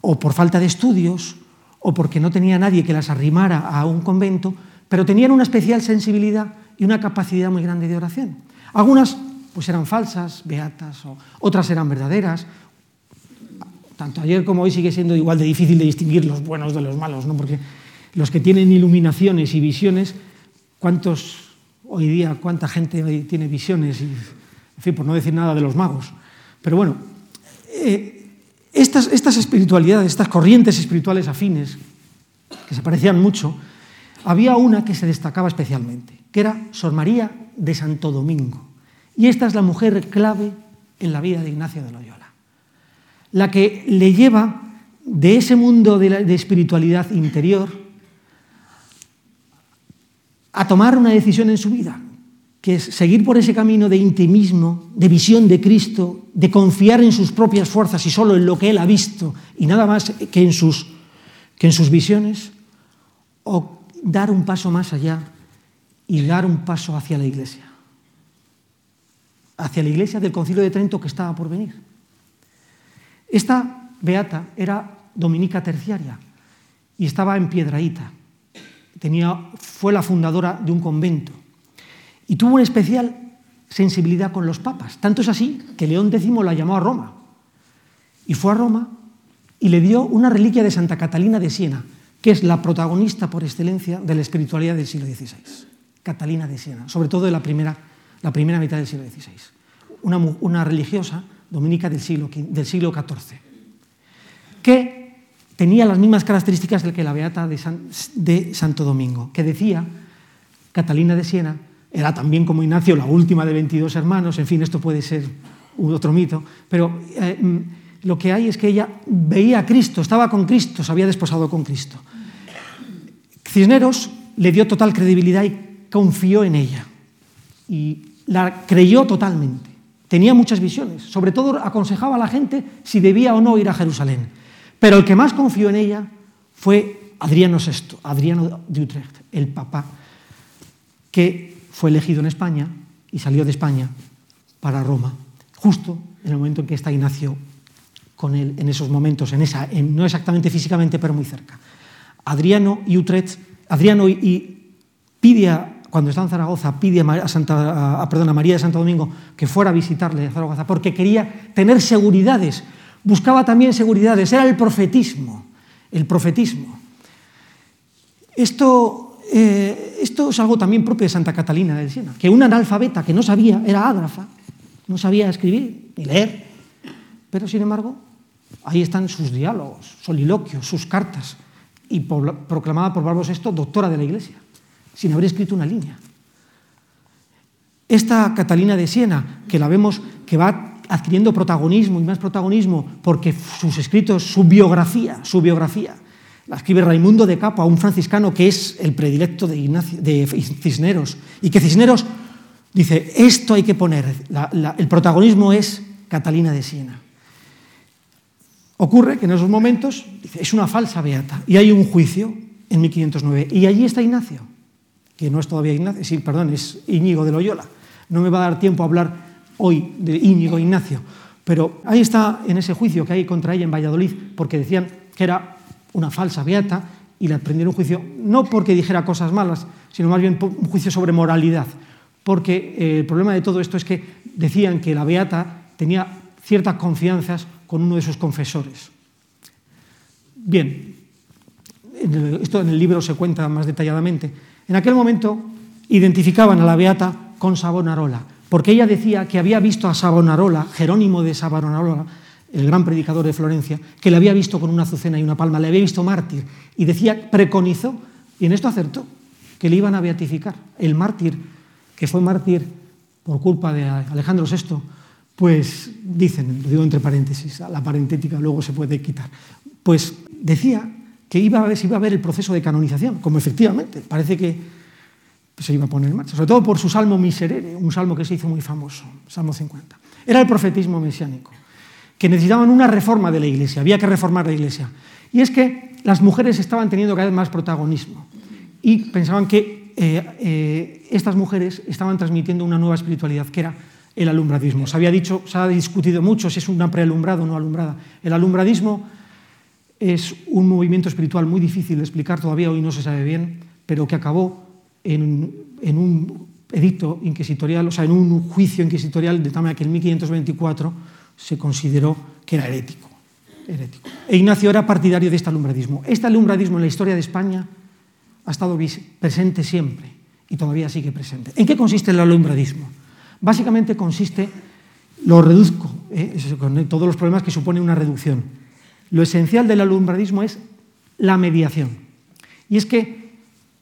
o por falta de estudios o porque no tenía nadie que las arrimara a un convento, pero tenían una especial sensibilidad y una capacidad muy grande de oración. Algunas pues eran falsas, beatas, o otras eran verdaderas. Tanto ayer como hoy sigue siendo igual de difícil de distinguir los buenos de los malos, ¿no? porque los que tienen iluminaciones y visiones, ¿cuántos hoy día, cuánta gente tiene visiones en fin, por no decir nada de los magos. Pero bueno, eh, estas, espiritualidades, estas corrientes espirituales afines, que se parecían mucho, había una que se destacaba especialmente, que era Sor María de Santo Domingo. Y esta es la mujer clave en la vida de Ignacio de Loyola, la que le lleva de ese mundo de espiritualidad interior a tomar una decisión en su vida, que es seguir por ese camino de intimismo, de visión de Cristo, de confiar en sus propias fuerzas y solo en lo que Él ha visto y nada más que en sus, que en sus visiones, o dar un paso más allá y dar un paso hacia la iglesia, hacia la iglesia del concilio de Trento que estaba por venir. Esta beata era dominica terciaria y estaba en Piedraíta. Fue la fundadora de un convento y tuvo una especial sensibilidad con los papas. Tanto es así que León X la llamó a Roma. Y fue a Roma y le dio una reliquia de Santa Catalina de Siena, que es la protagonista por excelencia de la espiritualidad del siglo XVI. Catalina de Siena, sobre todo de la primera, la primera mitad del siglo XVI. Una, religiosa dominica del siglo, del siglo XIV, que tenía las mismas características que la Beata de Santo Domingo, que decía, Catalina de Siena, era también como Ignacio la última de 22 hermanos, en fin, esto puede ser otro mito, pero eh, mm, lo que hay es que ella veía a Cristo, estaba con Cristo, se había desposado con Cristo. Cisneros le dio total credibilidad y confió en ella. Y la creyó totalmente. Tenía muchas visiones. Sobre todo aconsejaba a la gente si debía o no ir a Jerusalén. Pero el que más confió en ella fue Adriano VI, Adriano de Utrecht, el papá, que fue elegido en España y salió de España para Roma, justo en el momento en que está Ignacio con él, en esos momentos, en esa, no exactamente físicamente, pero muy cerca. Adriano y Utrecht, Adriano y, Pidia, cuando está en Zaragoza, pide a, Santa, a María de Santo Domingo que fuera a visitarle a Zaragoza porque quería tener seguridades, buscaba también seguridades, era el profetismo, el profetismo. Esto eh, esto es algo también propio de Santa Catalina de Siena, que una analfabeta que no sabía, era ágrafa, no sabía escribir ni leer, pero sin embargo, ahí están sus diálogos, soliloquios, sus cartas, y proclamada por Barbo VI doctora de la Iglesia, sin haber escrito una línea. Esta Catalina de Siena, que la vemos que va adquiriendo protagonismo y más protagonismo porque sus escritos, su biografía, su biografía, la escribe Raimundo de Capa, un franciscano que es el predilecto de, de Cisneros, y que Cisneros dice, esto hay que poner, el protagonismo es Catalina de Siena. Ocurre que en esos momentos dice, es una falsa beata y hay un juicio en 1509 y allí está Ignacio, que no es todavía Ignacio, sí, perdón, es Íñigo de Loyola. No me va a dar tiempo a hablar hoy de Íñigo Ignacio, pero ahí está en ese juicio que hay contra ella en Valladolid, porque decían que era una falsa beata y le prendieron un juicio, no porque dijera cosas malas, sino más bien un juicio sobre moralidad, porque eh, el problema de todo esto es que decían que la beata tenía ciertas confianzas con uno de sus confesores. Bien, esto en el libro se cuenta más detalladamente. En aquel momento identificaban a la beata con Savonarola, porque ella decía que había visto a Savonarola, Jerónimo de Savonarola, el gran predicador de Florencia, que le había visto con una azucena y una palma, le había visto mártir, y decía, preconizó, y en esto acertó, que le iban a beatificar. El mártir, que fue mártir por culpa de Alejandro VI, pues dicen, lo digo entre paréntesis, la parentética luego se puede quitar, pues decía que iba a ver, se iba a ver el proceso de canonización, como efectivamente parece que se iba a poner en marcha, sobre todo por su salmo miserere, un salmo que se hizo muy famoso, Salmo 50. Era el profetismo mesiánico que necesitaban una reforma de la Iglesia, había que reformar la Iglesia. Y es que las mujeres estaban teniendo cada vez más protagonismo y pensaban que eh, eh, estas mujeres estaban transmitiendo una nueva espiritualidad, que era el alumbradismo. Se había dicho, se ha discutido mucho si es una prealumbrado o no alumbrada. El alumbradismo es un movimiento espiritual muy difícil de explicar, todavía hoy no se sabe bien, pero que acabó en, en un edicto inquisitorial, o sea, en un juicio inquisitorial de manera que en 1524 se consideró que era herético. herético. E Ignacio era partidario de este alumbradismo. Este alumbradismo en la historia de España ha estado presente siempre y todavía sigue presente. ¿En qué consiste el alumbradismo? Básicamente consiste, lo reduzco, ¿eh? con todos los problemas que supone una reducción. Lo esencial del alumbradismo es la mediación. Y es que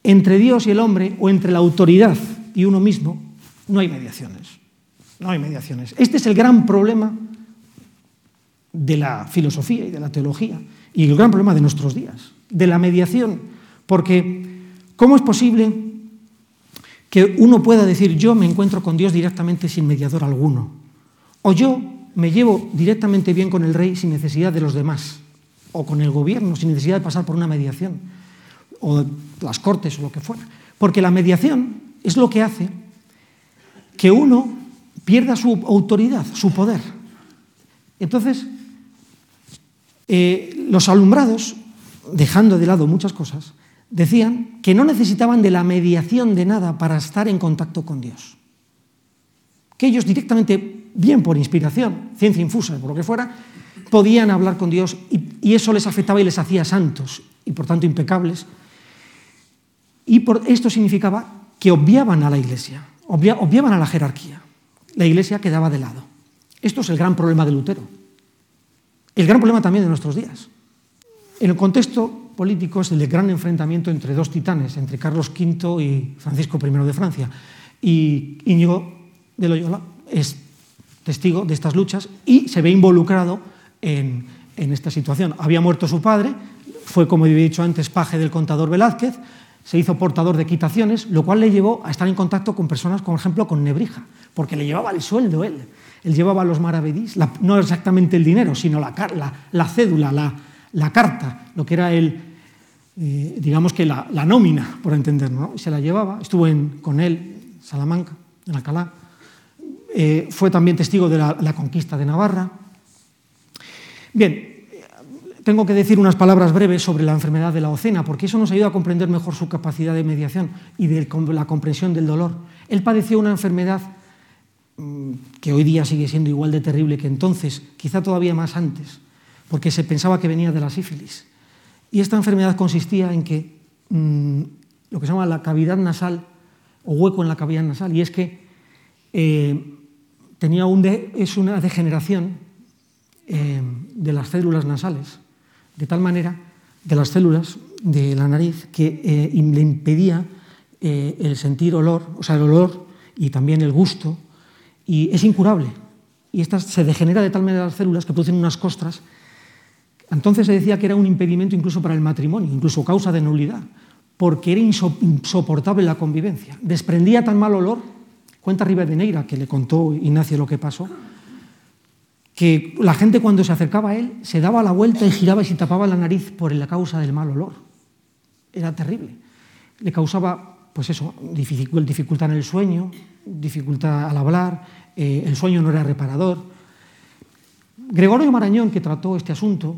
entre Dios y el hombre, o entre la autoridad y uno mismo, no hay mediaciones. No hay mediaciones. Este es el gran problema de la filosofía y de la teología y el gran problema de nuestros días, de la mediación. Porque, ¿cómo es posible que uno pueda decir yo me encuentro con Dios directamente sin mediador alguno? O yo me llevo directamente bien con el rey sin necesidad de los demás, o con el gobierno sin necesidad de pasar por una mediación, o las cortes o lo que fuera. Porque la mediación es lo que hace que uno pierda su autoridad, su poder. Entonces, eh, los alumbrados, dejando de lado muchas cosas, decían que no necesitaban de la mediación de nada para estar en contacto con Dios. Que ellos directamente, bien por inspiración, ciencia infusa, por lo que fuera, podían hablar con Dios y, eso les afectaba y les hacía santos y por tanto impecables. Y por esto significaba que obviaban a la iglesia, obviaban a la jerarquía. La iglesia quedaba de lado. Esto es el gran problema de Lutero el gran problema también de nuestros días. En el contexto político es el gran enfrentamiento entre dos titanes, entre Carlos V y Francisco I de Francia. Y Íñigo de Loyola es testigo de estas luchas y se ve involucrado en, en esta situación. Había muerto su padre, fue, como he dicho antes, paje del contador Velázquez, se hizo portador de quitaciones, lo cual le llevó a estar en contacto con personas, por ejemplo, con Nebrija, porque le llevaba el sueldo él. Él llevaba los maravedís, no exactamente el dinero, sino la, la cédula, la, carta, lo que era el, eh, digamos que la, nómina, por entenderlo. Se la llevaba, estuvo con él en Salamanca, en Alcalá. Eh, fue también testigo de la, conquista de Navarra. Bien, tengo que decir unas palabras breves sobre la enfermedad de la ocena, porque eso nos ayuda a comprender mejor su capacidad de mediación y de la comprensión del dolor. Él padeció una enfermedad Mm, que hoy día sigue siendo igual de terrible que entonces, quizá todavía más antes, porque se pensaba que venía de la sífilis. Y esta enfermedad consistía en que mm, lo que se llama la cavidad nasal o hueco en la cavidad nasal, y es que eh, tenía un es una degeneración eh, de las células nasales, de tal manera, de las células de la nariz, que eh, le impedía el sentir olor, o sea, el olor y también el gusto y es incurable. Y esta se degenera de tal manera las células que producen unas costras. Entonces se decía que era un impedimento incluso para el matrimonio, incluso causa de nulidad, porque era insoportable la convivencia. Desprendía tan mal olor, cuenta Rivadeneira, que le contó Ignacio lo que pasó, que la gente cuando se acercaba a él se daba la vuelta y giraba y se tapaba la nariz por la causa del mal olor. Era terrible. Le causaba, pues eso, dificultad en el sueño, dificultad al hablar, eh, el sueño no era reparador. Gregorio Marañón, que trató este asunto,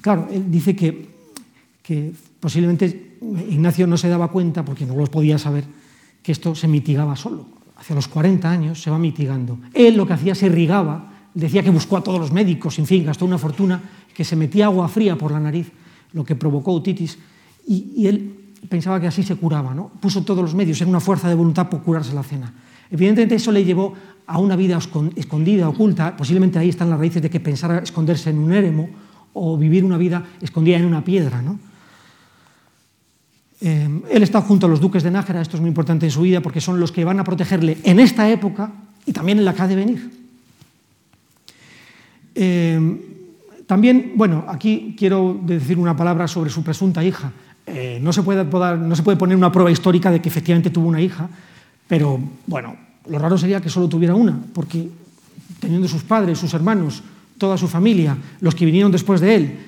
claro, él dice que, que posiblemente Ignacio no se daba cuenta, porque no lo podía saber, que esto se mitigaba solo. Hacia los 40 años se va mitigando. Él lo que hacía se irrigaba, decía que buscó a todos los médicos, en fin, gastó una fortuna, que se metía agua fría por la nariz, lo que provocó otitis, y, él pensaba que así se curaba, ¿no? Puso todos los medios, en una fuerza de voluntad por curarse la cena. Evidentemente eso le llevó a una vida escondida, oculta, posiblemente ahí están las raíces de que pensara esconderse en un éremo o vivir una vida escondida en una piedra, ¿no? Eh, él está junto a los duques de Nájera, esto es muy importante en su vida porque son los que van a protegerle en esta época y también en la que ha de venir. Eh, también, bueno, aquí quiero decir una palabra sobre su presunta hija. Eh, no, se puede no se puede poner una prueba histórica de que efectivamente tuvo una hija, pero bueno, lo raro sería que solo tuviera una, porque teniendo sus padres, sus hermanos, toda su familia, los que vinieron después de él,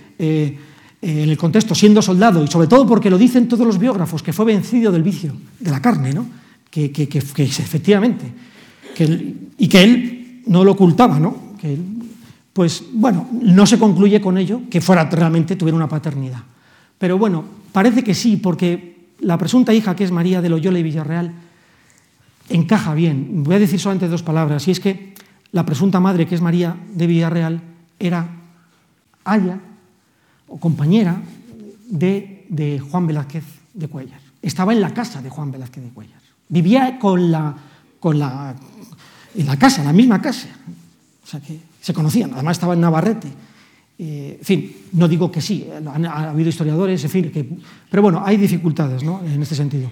en el contexto, siendo soldado, y sobre todo porque lo dicen todos los biógrafos, que fue vencido del vicio, de la carne, ¿no? que, que, que, que efectivamente, y que él no lo ocultaba, ¿no? que pues bueno, no se concluye con ello que fuera realmente tuviera una paternidad. Pero bueno, parece que sí, porque la presunta hija, que es María de Loyola y Villarreal, encaja bien. Voy a decir solamente dos palabras, y es que la presunta madre, que es María de Villarreal, era Aya, o compañera de, de, Juan Velázquez de Cuellar. Estaba en la casa de Juan Velázquez de Cuellar. Vivía con la, con la, en la casa, la misma casa. O sea que se conocían. Además estaba en Navarrete. Eh, en fin, no digo que sí, ha habido historiadores, en fin, que, pero bueno, hay dificultades ¿no? en este sentido.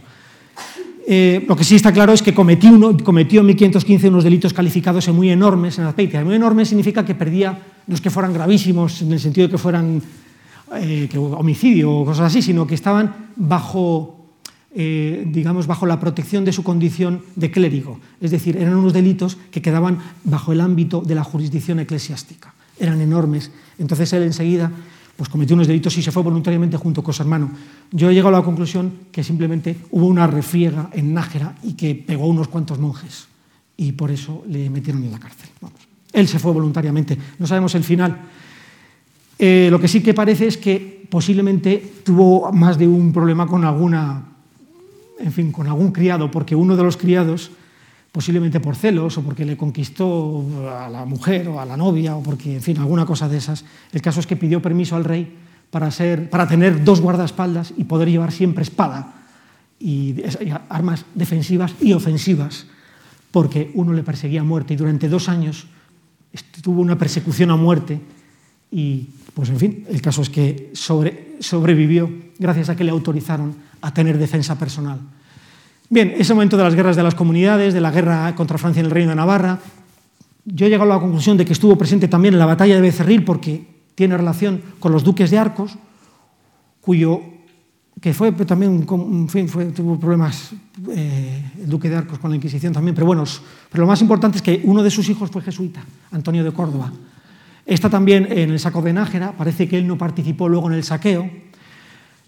Eh, lo que sí está claro es que cometió, uno, cometió en 1515 unos delitos calificados muy enormes en Azpeitia. Muy enormes significa que perdía los que fueran gravísimos, en el sentido de que fueran eh, que homicidio o cosas así, sino que estaban bajo, eh, digamos, bajo la protección de su condición de clérigo. Es decir, eran unos delitos que quedaban bajo el ámbito de la jurisdicción eclesiástica. Eran enormes. Entonces él enseguida pues, cometió unos delitos y se fue voluntariamente junto con su hermano. Yo he llegado a la conclusión que simplemente hubo una refriega en Nájera y que pegó a unos cuantos monjes y por eso le metieron en la cárcel. Él se fue voluntariamente. No sabemos el final eh, lo que sí que parece es que posiblemente tuvo más de un problema con alguna, en fin, con algún criado, porque uno de los criados, posiblemente por celos o porque le conquistó a la mujer o a la novia o porque, en fin, alguna cosa de esas, el caso es que pidió permiso al rey para, ser, para tener dos guardaespaldas y poder llevar siempre espada y armas defensivas y ofensivas, porque uno le perseguía a muerte y durante dos años tuvo una persecución a muerte y pues en fin, el caso es que sobre, sobrevivió gracias a que le autorizaron a tener defensa personal. Bien, ese momento de las guerras de las comunidades, de la guerra contra Francia en el Reino de Navarra, yo he llegado a la conclusión de que estuvo presente también en la batalla de Becerril porque tiene relación con los duques de Arcos, cuyo que fue también, tuvo problemas eh, el duque de Arcos con la Inquisición también, pero bueno, pero lo más importante es que uno de sus hijos fue jesuita, Antonio de Córdoba, Está también en el saco de Nájera, parece que él no participó luego en el saqueo.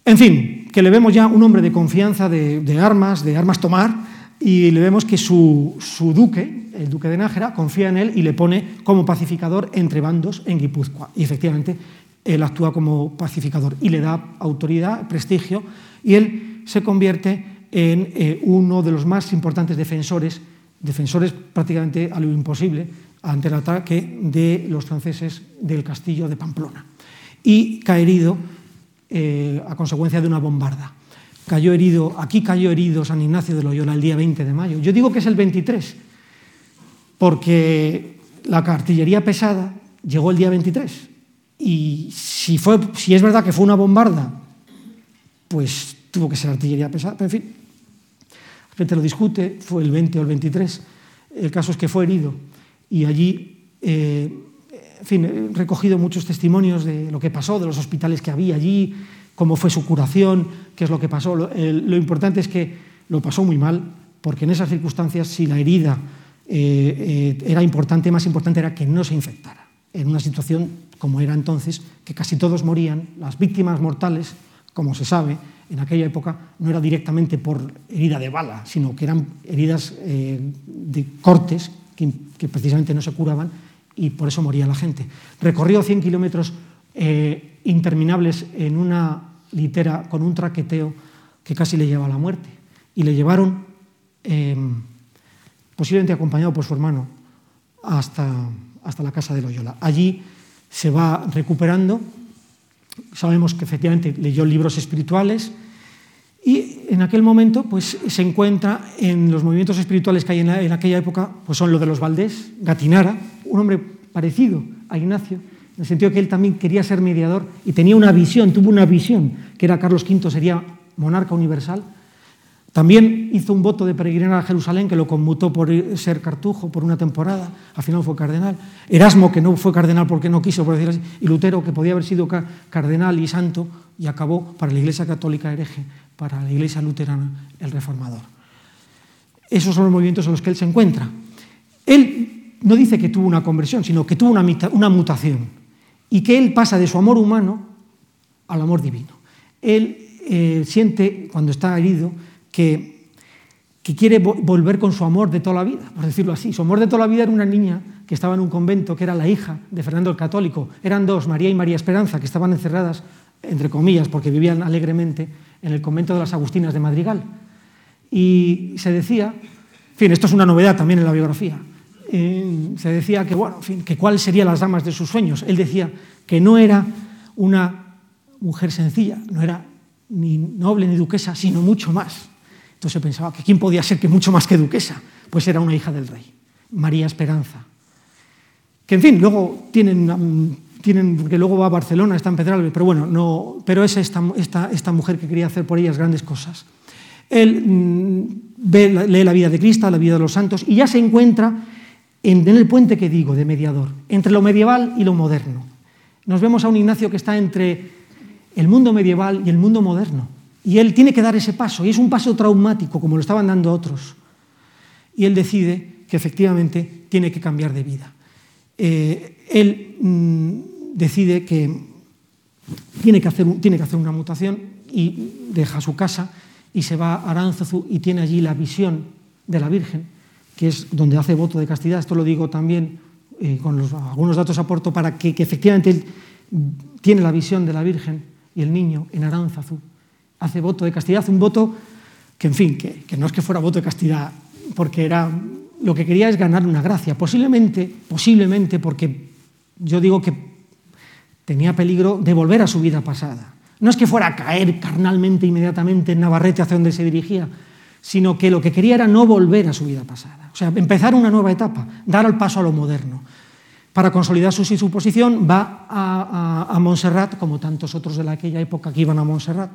En fin, que le vemos ya un hombre de confianza de, armas, de armas tomar, y le vemos que su, duque, el duque de Nájera, confía en él y le pone como pacificador entre bandos en Guipúzcoa. Y efectivamente, él actúa como pacificador y le da autoridad, prestigio, y él se convierte en eh, uno de los más importantes defensores, defensores prácticamente a lo imposible, ante el ataque de los franceses del castillo de Pamplona y cae herido eh, a consecuencia de una bombarda. Cayó herido, aquí cayó herido San Ignacio de Loyola el día 20 de mayo. Yo digo que es el 23, porque la artillería pesada llegó el día 23. Y si, fue, si es verdad que fue una bombarda, pues tuvo que ser artillería pesada. Pero en fin, la gente lo discute, fue el 20 o el 23. El caso es que fue herido y allí, eh, en fin, he recogido muchos testimonios de lo que pasó, de los hospitales que había allí, cómo fue su curación, qué es lo que pasó. Lo, importante es que lo pasó muy mal, porque en esas circunstancias, si la herida eh, era importante, más importante era que no se infectara. En una situación como era entonces, que casi todos morían, las víctimas mortales, como se sabe, en aquella época no era directamente por herida de bala, sino que eran heridas de cortes que, precisamente no se curaban y por eso moría la gente. Recorrió 100 kilómetros interminables en una litera con un traqueteo que casi le lleva a la muerte. Y le llevaron, eh, posiblemente acompañado por su hermano, hasta, hasta la casa de Loyola. Allí se va recuperando. Sabemos que efectivamente leyó libros espirituales y en aquel momento pues, se encuentra en los movimientos espirituales que hay en, aquella época, pues son los de los Valdés, Gatinara, un hombre parecido a Ignacio, en el sentido que él también quería ser mediador y tenía una visión, tuvo una visión, que era Carlos V sería monarca universal. También hizo un voto de peregrinar a Jerusalén que lo conmutó por ser cartujo por una temporada, al final fue cardenal. Erasmo, que no fue cardenal porque no quiso, por decirlo así, y Lutero, que podía haber sido cardenal y santo, y acabó para la Iglesia Católica hereje, para la Iglesia Luterana el reformador. Esos son los movimientos en los que él se encuentra. Él no dice que tuvo una conversión, sino que tuvo una, mutación, y que él pasa de su amor humano al amor divino. Él eh, siente, cuando está herido, que, quiere vo volver con su amor de toda la vida, por decirlo así. Su amor de toda la vida era una niña que estaba en un convento, que era la hija de Fernando el Católico. Eran dos, María y María Esperanza, que estaban encerradas, entre comillas, porque vivían alegremente en el convento de las Agustinas de Madrigal. Y se decía, en fin, esto es una novedad también en la biografía, eh, se decía que, bueno, en fin, que cuáles serían las damas de sus sueños. Él decía que no era una mujer sencilla, no era ni noble ni duquesa, sino mucho más. Entonces pensaba que quién podía ser que mucho más que duquesa. Pues era una hija del rey, María Esperanza. Que en fin, luego tienen, tienen que luego va a Barcelona, está en Pedralbes, pero bueno, no, pero es esta, esta, esta mujer que quería hacer por ellas grandes cosas. Él ve, lee la vida de Cristo, la vida de los santos, y ya se encuentra en, el puente que digo, de mediador, entre lo medieval y lo moderno. Nos vemos a un Ignacio que está entre el mundo medieval y el mundo moderno. Y él tiene que dar ese paso, y es un paso traumático, como lo estaban dando otros. Y él decide que efectivamente tiene que cambiar de vida. Eh, él mmm, decide que tiene que, hacer, tiene que hacer una mutación y deja su casa y se va a Aránzazu y tiene allí la visión de la Virgen, que es donde hace voto de castidad. Esto lo digo también eh, con algunos datos aporto para que, efectivamente tiene la visión de la Virgen y el niño en Aránzazu hace voto de castidad, un voto que, en fin, que, que, no es que fuera voto de castidad, porque era lo que quería es ganar una gracia, posiblemente, posiblemente porque yo digo que tenía peligro de volver a su vida pasada. No es que fuera a caer carnalmente inmediatamente en Navarrete hacia donde se dirigía, sino que lo que quería era no volver a su vida pasada. O sea, empezar una nueva etapa, dar el paso a lo moderno para consolidar su, su posición, va a, a, Montserrat, como tantos otros de aquella época que iban a Montserrat.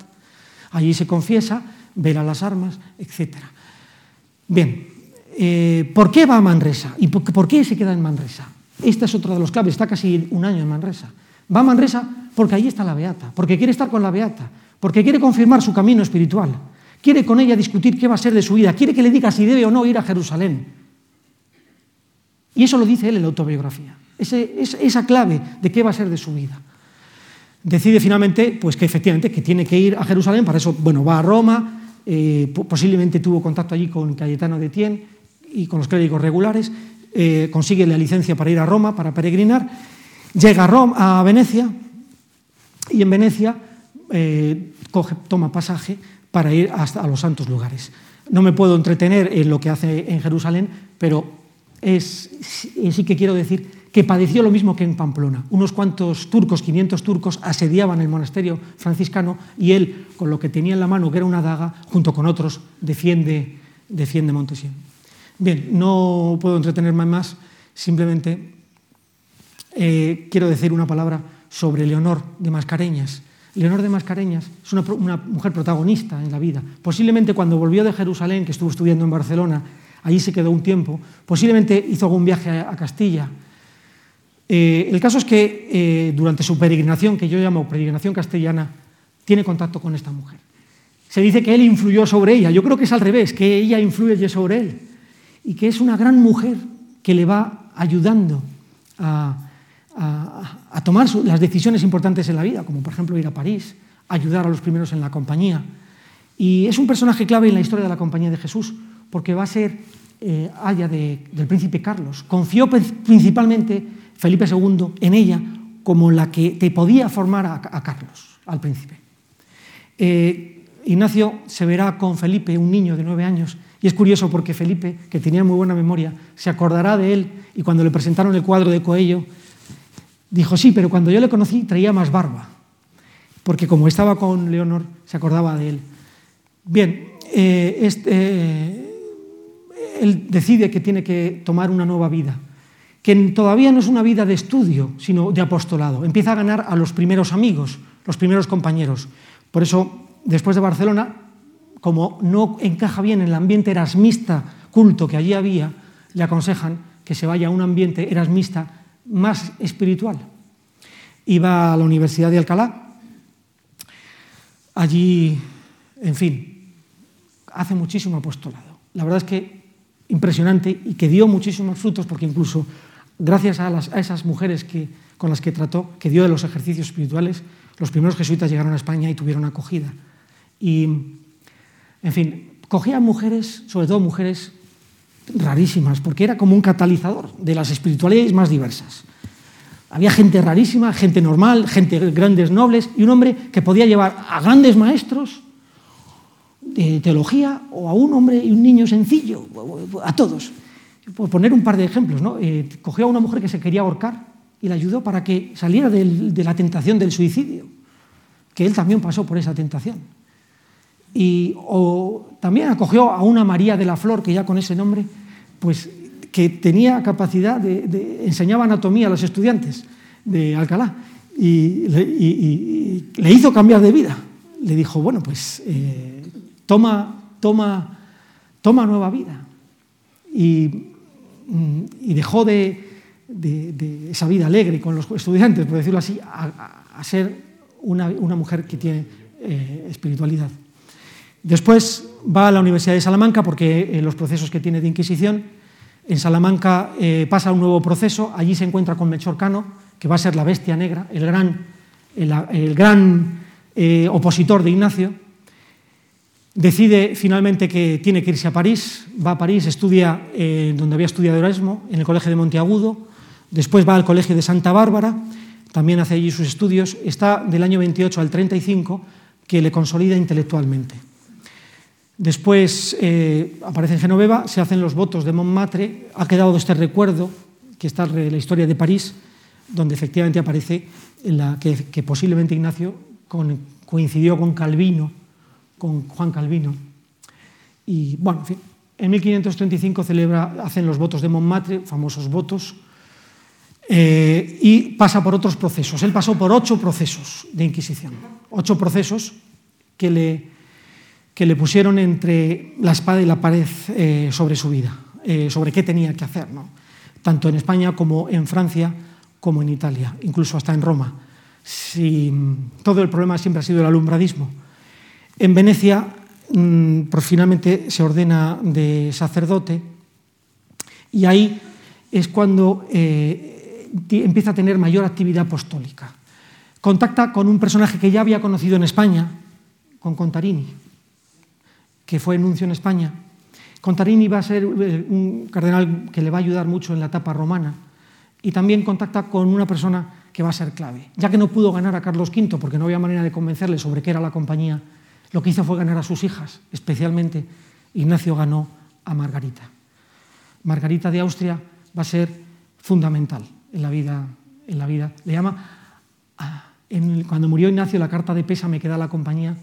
Allí se confiesa, vela las armas, etc. Bien, eh, ¿por qué va a Manresa? ¿Y por, por, qué se queda en Manresa? Esta es otra de los claves, está casi un año en Manresa. Va a Manresa porque allí está la Beata, porque quiere estar con la Beata, porque quiere confirmar su camino espiritual, quiere con ella discutir qué va a ser de su vida, quiere que le diga si debe o no ir a Jerusalén. Y eso lo dice él en la autobiografía. Esa clave de qué va a ser de su vida. Decide finalmente pues, que efectivamente que tiene que ir a Jerusalén, para eso bueno, va a Roma, eh, posiblemente tuvo contacto allí con Cayetano de Tien y con los clérigos regulares, eh, consigue la licencia para ir a Roma, para peregrinar, llega a, Roma, a Venecia y en Venecia eh, toma pasaje para ir hasta los santos lugares. No me puedo entretener en lo que hace en Jerusalén, pero sí que quiero decir que padeció lo mismo que en Pamplona. Unos cuantos turcos, 500 turcos, asediaban el monasterio franciscano y él, con lo que tenía en la mano, que era una daga, junto con otros, defiende, defiende. Bien, no puedo entretenerme más, simplemente eh, quiero decir una palabra sobre Leonor de Mascareñas. Leonor de Mascareñas es una, mujer protagonista en la vida. Posiblemente cuando volvió de Jerusalén, que estuvo estudiando en Barcelona, allí se quedó un tiempo, posiblemente hizo algún viaje a, a Castilla, eh, el caso es que eh, durante su peregrinación, que yo llamo peregrinación castellana, tiene contacto con esta mujer. Se dice que él influyó sobre ella. Yo creo que es al revés, que ella influye sobre él. y que es una gran mujer que le va ayudando a, tomar las decisiones importantes en la vida, como por ejemplo ir a París, ayudar a los primeros en la compañía. Y es un personaje clave en la historia de la compañía de Jesús, porque va a ser eh, haya del príncipe Carlos. Confió principalmente Felipe II en ella como la que te podía formar a, Carlos, al príncipe. Eh, Ignacio se verá con Felipe, un niño de nueve años, y es curioso porque Felipe, que tenía muy buena memoria, se acordará de él y cuando le presentaron el cuadro de Coello, dijo, sí, pero cuando yo le conocí traía más barba, porque como estaba con Leonor, se acordaba de él. Bien, eh, este, él decide que tiene que tomar una nueva vida, que todavía no es una vida de estudio, sino de apostolado. Empieza a ganar a los primeros amigos, los primeros compañeros. Por eso, después de Barcelona, como no encaja bien en el ambiente erasmista culto que allí había, le aconsejan que se vaya a un ambiente erasmista más espiritual. Iba a la Universidad de Alcalá. Allí, en fin, hace muchísimo apostolado. La verdad es que impresionante y que dio muchísimos frutos porque incluso gracias a, a esas mujeres que, con las que trató, que dio de los ejercicios espirituales, los primeros jesuitas llegaron a España y tuvieron acogida. Y en fin, cogía mujeres, sobre todo mujeres rarísimas, porque era como un catalizador de las espiritualidades más diversas. Había gente rarísima, gente normal, gente grandes nobles, y un hombre que podía llevar a grandes maestros de teología o a un hombre y un niño sencillo, a todos. Por poner un par de ejemplos, ¿no? Eh, cogió a una mujer que se quería ahorcar y la ayudó para que saliera de la tentación del suicidio, que él también pasó por esa tentación y o también acogió a una María de la Flor, que ya con ese nombre, pues que tenía capacidad de, de enseñaba anatomía a los estudiantes de Alcalá y le, hizo cambiar de vida. Le dijo, bueno, pues eh, toma, toma, toma nueva vida. Y, mm, dejó de, esa vida alegre con los estudiantes, por decirlo así, a, ser una, mujer que tiene eh, espiritualidad. Después va a la Universidad de Salamanca porque eh, los procesos que tiene de Inquisición. En Salamanca eh, pasa un nuevo proceso, allí se encuentra con Melchor Cano, que va a ser la bestia negra, el gran, el, gran eh, opositor de Ignacio. Decide finalmente que tiene que irse a París, va a París, estudia donde había estudiado Erasmo, en el Colegio de Monteagudo, después va al Colegio de Santa Bárbara, también hace allí sus estudios, está del año 28 al 35, que le consolida intelectualmente. Después eh, aparece en Genoveva, se hacen los votos de Montmartre, ha quedado este recuerdo, que está la historia de París, donde efectivamente aparece la, que, posiblemente Ignacio coincidió con Calvino, con Juan Calvino. Y bueno, en 1535 celebra, hacen los votos de Montmartre, famosos votos, eh, y pasa por otros procesos. Él pasó por ocho procesos de Inquisición, ocho procesos que le que le pusieron entre la espada y la pared eh, sobre su vida, eh, sobre qué tenía que hacer, ¿no? tanto en España como en Francia, como en Italia, incluso hasta en Roma. Si, mm, todo el problema siempre ha sido el alumbradismo. En Venecia, mm, pues finalmente se ordena de sacerdote y ahí es cuando eh, empieza a tener mayor actividad apostólica. Contacta con un personaje que ya había conocido en España, con Contarini, que fue nuncio en España. Contarini va a ser eh, un cardenal que le va a ayudar mucho en la etapa romana y también contacta con una persona que va a ser clave. Ya que no pudo ganar a Carlos V porque no había manera de convencerle sobre qué era la compañía, lo que hizo fue ganar a sus hijas, especialmente Ignacio ganó a Margarita. Margarita de Austria va a ser fundamental en la vida. En la vida. Le llama, cuando murió Ignacio, la carta de pésame que da la compañía,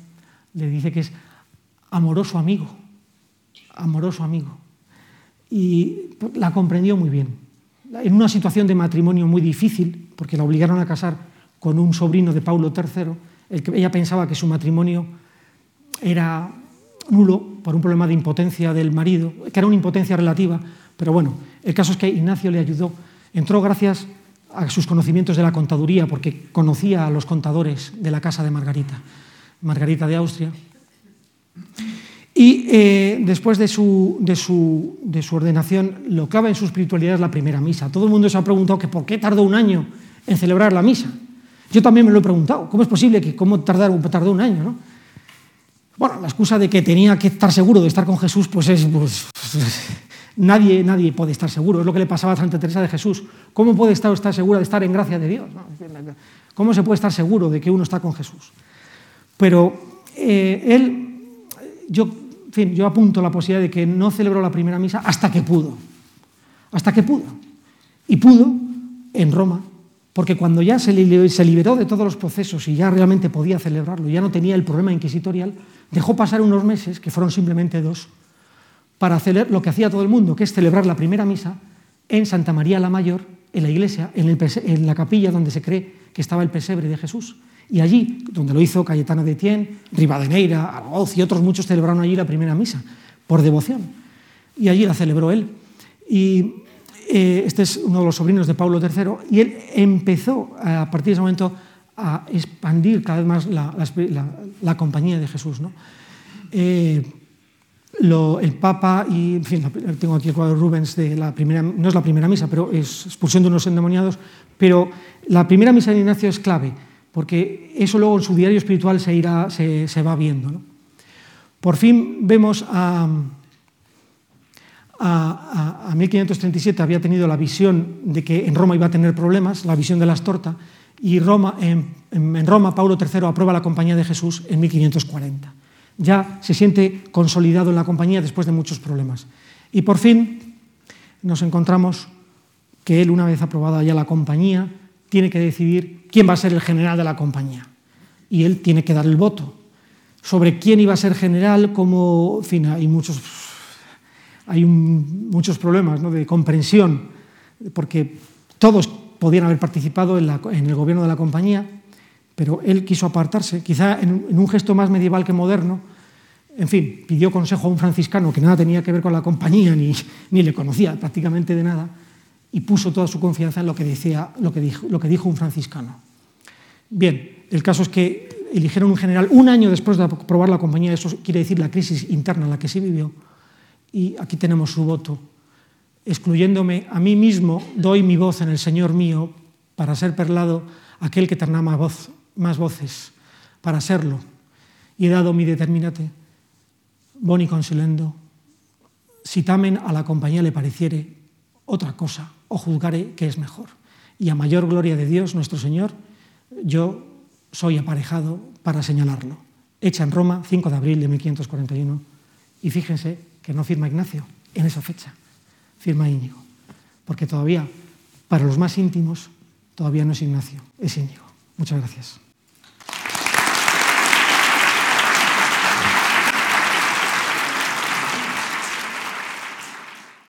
le dice que es amoroso amigo, amoroso amigo. Y la comprendió muy bien. En una situación de matrimonio muy difícil, porque la obligaron a casar con un sobrino de Paulo III, el que ella pensaba que su matrimonio era nulo por un problema de impotencia del marido, que era una impotencia relativa, pero bueno, el caso es que Ignacio le ayudó. Entró gracias a sus conocimientos de la contaduría, porque conocía a los contadores de la casa de Margarita, Margarita de Austria, Y eh, después de su, de, su, de su, ordenación, lo clave en su espiritualidad es la primera misa. Todo el mundo se ha preguntado que por qué tardó un año en celebrar la misa. Yo también me lo he preguntado. ¿Cómo es posible que cómo tardar, tardó un año? ¿no? Bueno, la excusa de que tenía que estar seguro de estar con Jesús, pues es... Pues, nadie, nadie puede estar seguro. Es lo que le pasaba a Santa Teresa de Jesús. ¿Cómo puede estar, estar segura de estar en gracia de Dios? ¿Cómo se puede estar seguro de que uno está con Jesús? Pero eh, él, yo, fin, yo apunto la posibilidad de que no celebró la primera misa hasta que pudo. Hasta que pudo. Y pudo en Roma, porque cuando ya se liberó de todos los procesos y ya realmente podía celebrarlo, ya no tenía el problema inquisitorial, dejó pasar unos meses, que fueron simplemente dos, para hacer lo que hacía todo el mundo, que es celebrar la primera misa en Santa María la Mayor, en la iglesia, en la capilla donde se cree que estaba el pesebre de Jesús. Y allí, donde lo hizo Cayetano de Tien, Rivadeneira, Araoz y otros muchos celebraron allí la primera misa, por devoción. Y allí la celebró él. Y eh, este es uno de los sobrinos de Pablo III, y él empezó a partir de ese momento a expandir cada vez más la, la, compañía de Jesús. ¿no? Eh, lo, el Papa, y en fin, tengo aquí el cuadro Rubens de la primera, no es la primera misa, pero es expulsión de unos endemoniados, pero la primera misa de Ignacio es clave, porque eso luego en su diario espiritual se, irá, se, se va viendo. Por fin vemos a, a, a, 1537 había tenido la visión de que en Roma iba a tener problemas, la visión de las tortas, y Roma, en, en, Roma Paulo III aprueba la Compañía de Jesús en 1540. Ya se siente consolidado en la compañía después de muchos problemas. Y por fin nos encontramos que él, una vez aprobada ya la compañía, tiene que decidir quién va a ser el general de la compañía. Y él tiene que dar el voto. Sobre quién iba a ser general, como, en fin, hay muchos hay un, muchos problemas ¿no? de comprensión, porque todos podían haber participado en, la, en, el gobierno de la compañía, pero él quiso apartarse, quizá en, en, un gesto más medieval que moderno. En fin, pidió consejo a un franciscano que nada tenía que ver con la compañía, ni, ni le conocía prácticamente de nada, y puso toda su confianza en lo que, decía, lo que, dijo, un franciscano. Bien, el caso es que eligieron un general un año después de aprobar la compañía, eso quiere decir la crisis interna en la que se vivió, y aquí tenemos su voto. Excluyéndome a mí mismo, doy mi voz en el Señor mío para ser perlado aquel que terna más, voz, más voces, para serlo. Y he dado mi determinate, boni consilendo, si tamen a la compañía le pareciere otra cosa, o juzgaré que es mejor. Y a mayor gloria de Dios, nuestro Señor, yo soy aparejado para señalarlo. Hecha en Roma, 5 de abril de 1541. Y fíjense que no firma Ignacio en esa fecha, firma Íñigo, porque todavía, para los más íntimos, todavía no es Ignacio, es Íñigo. Muchas gracias.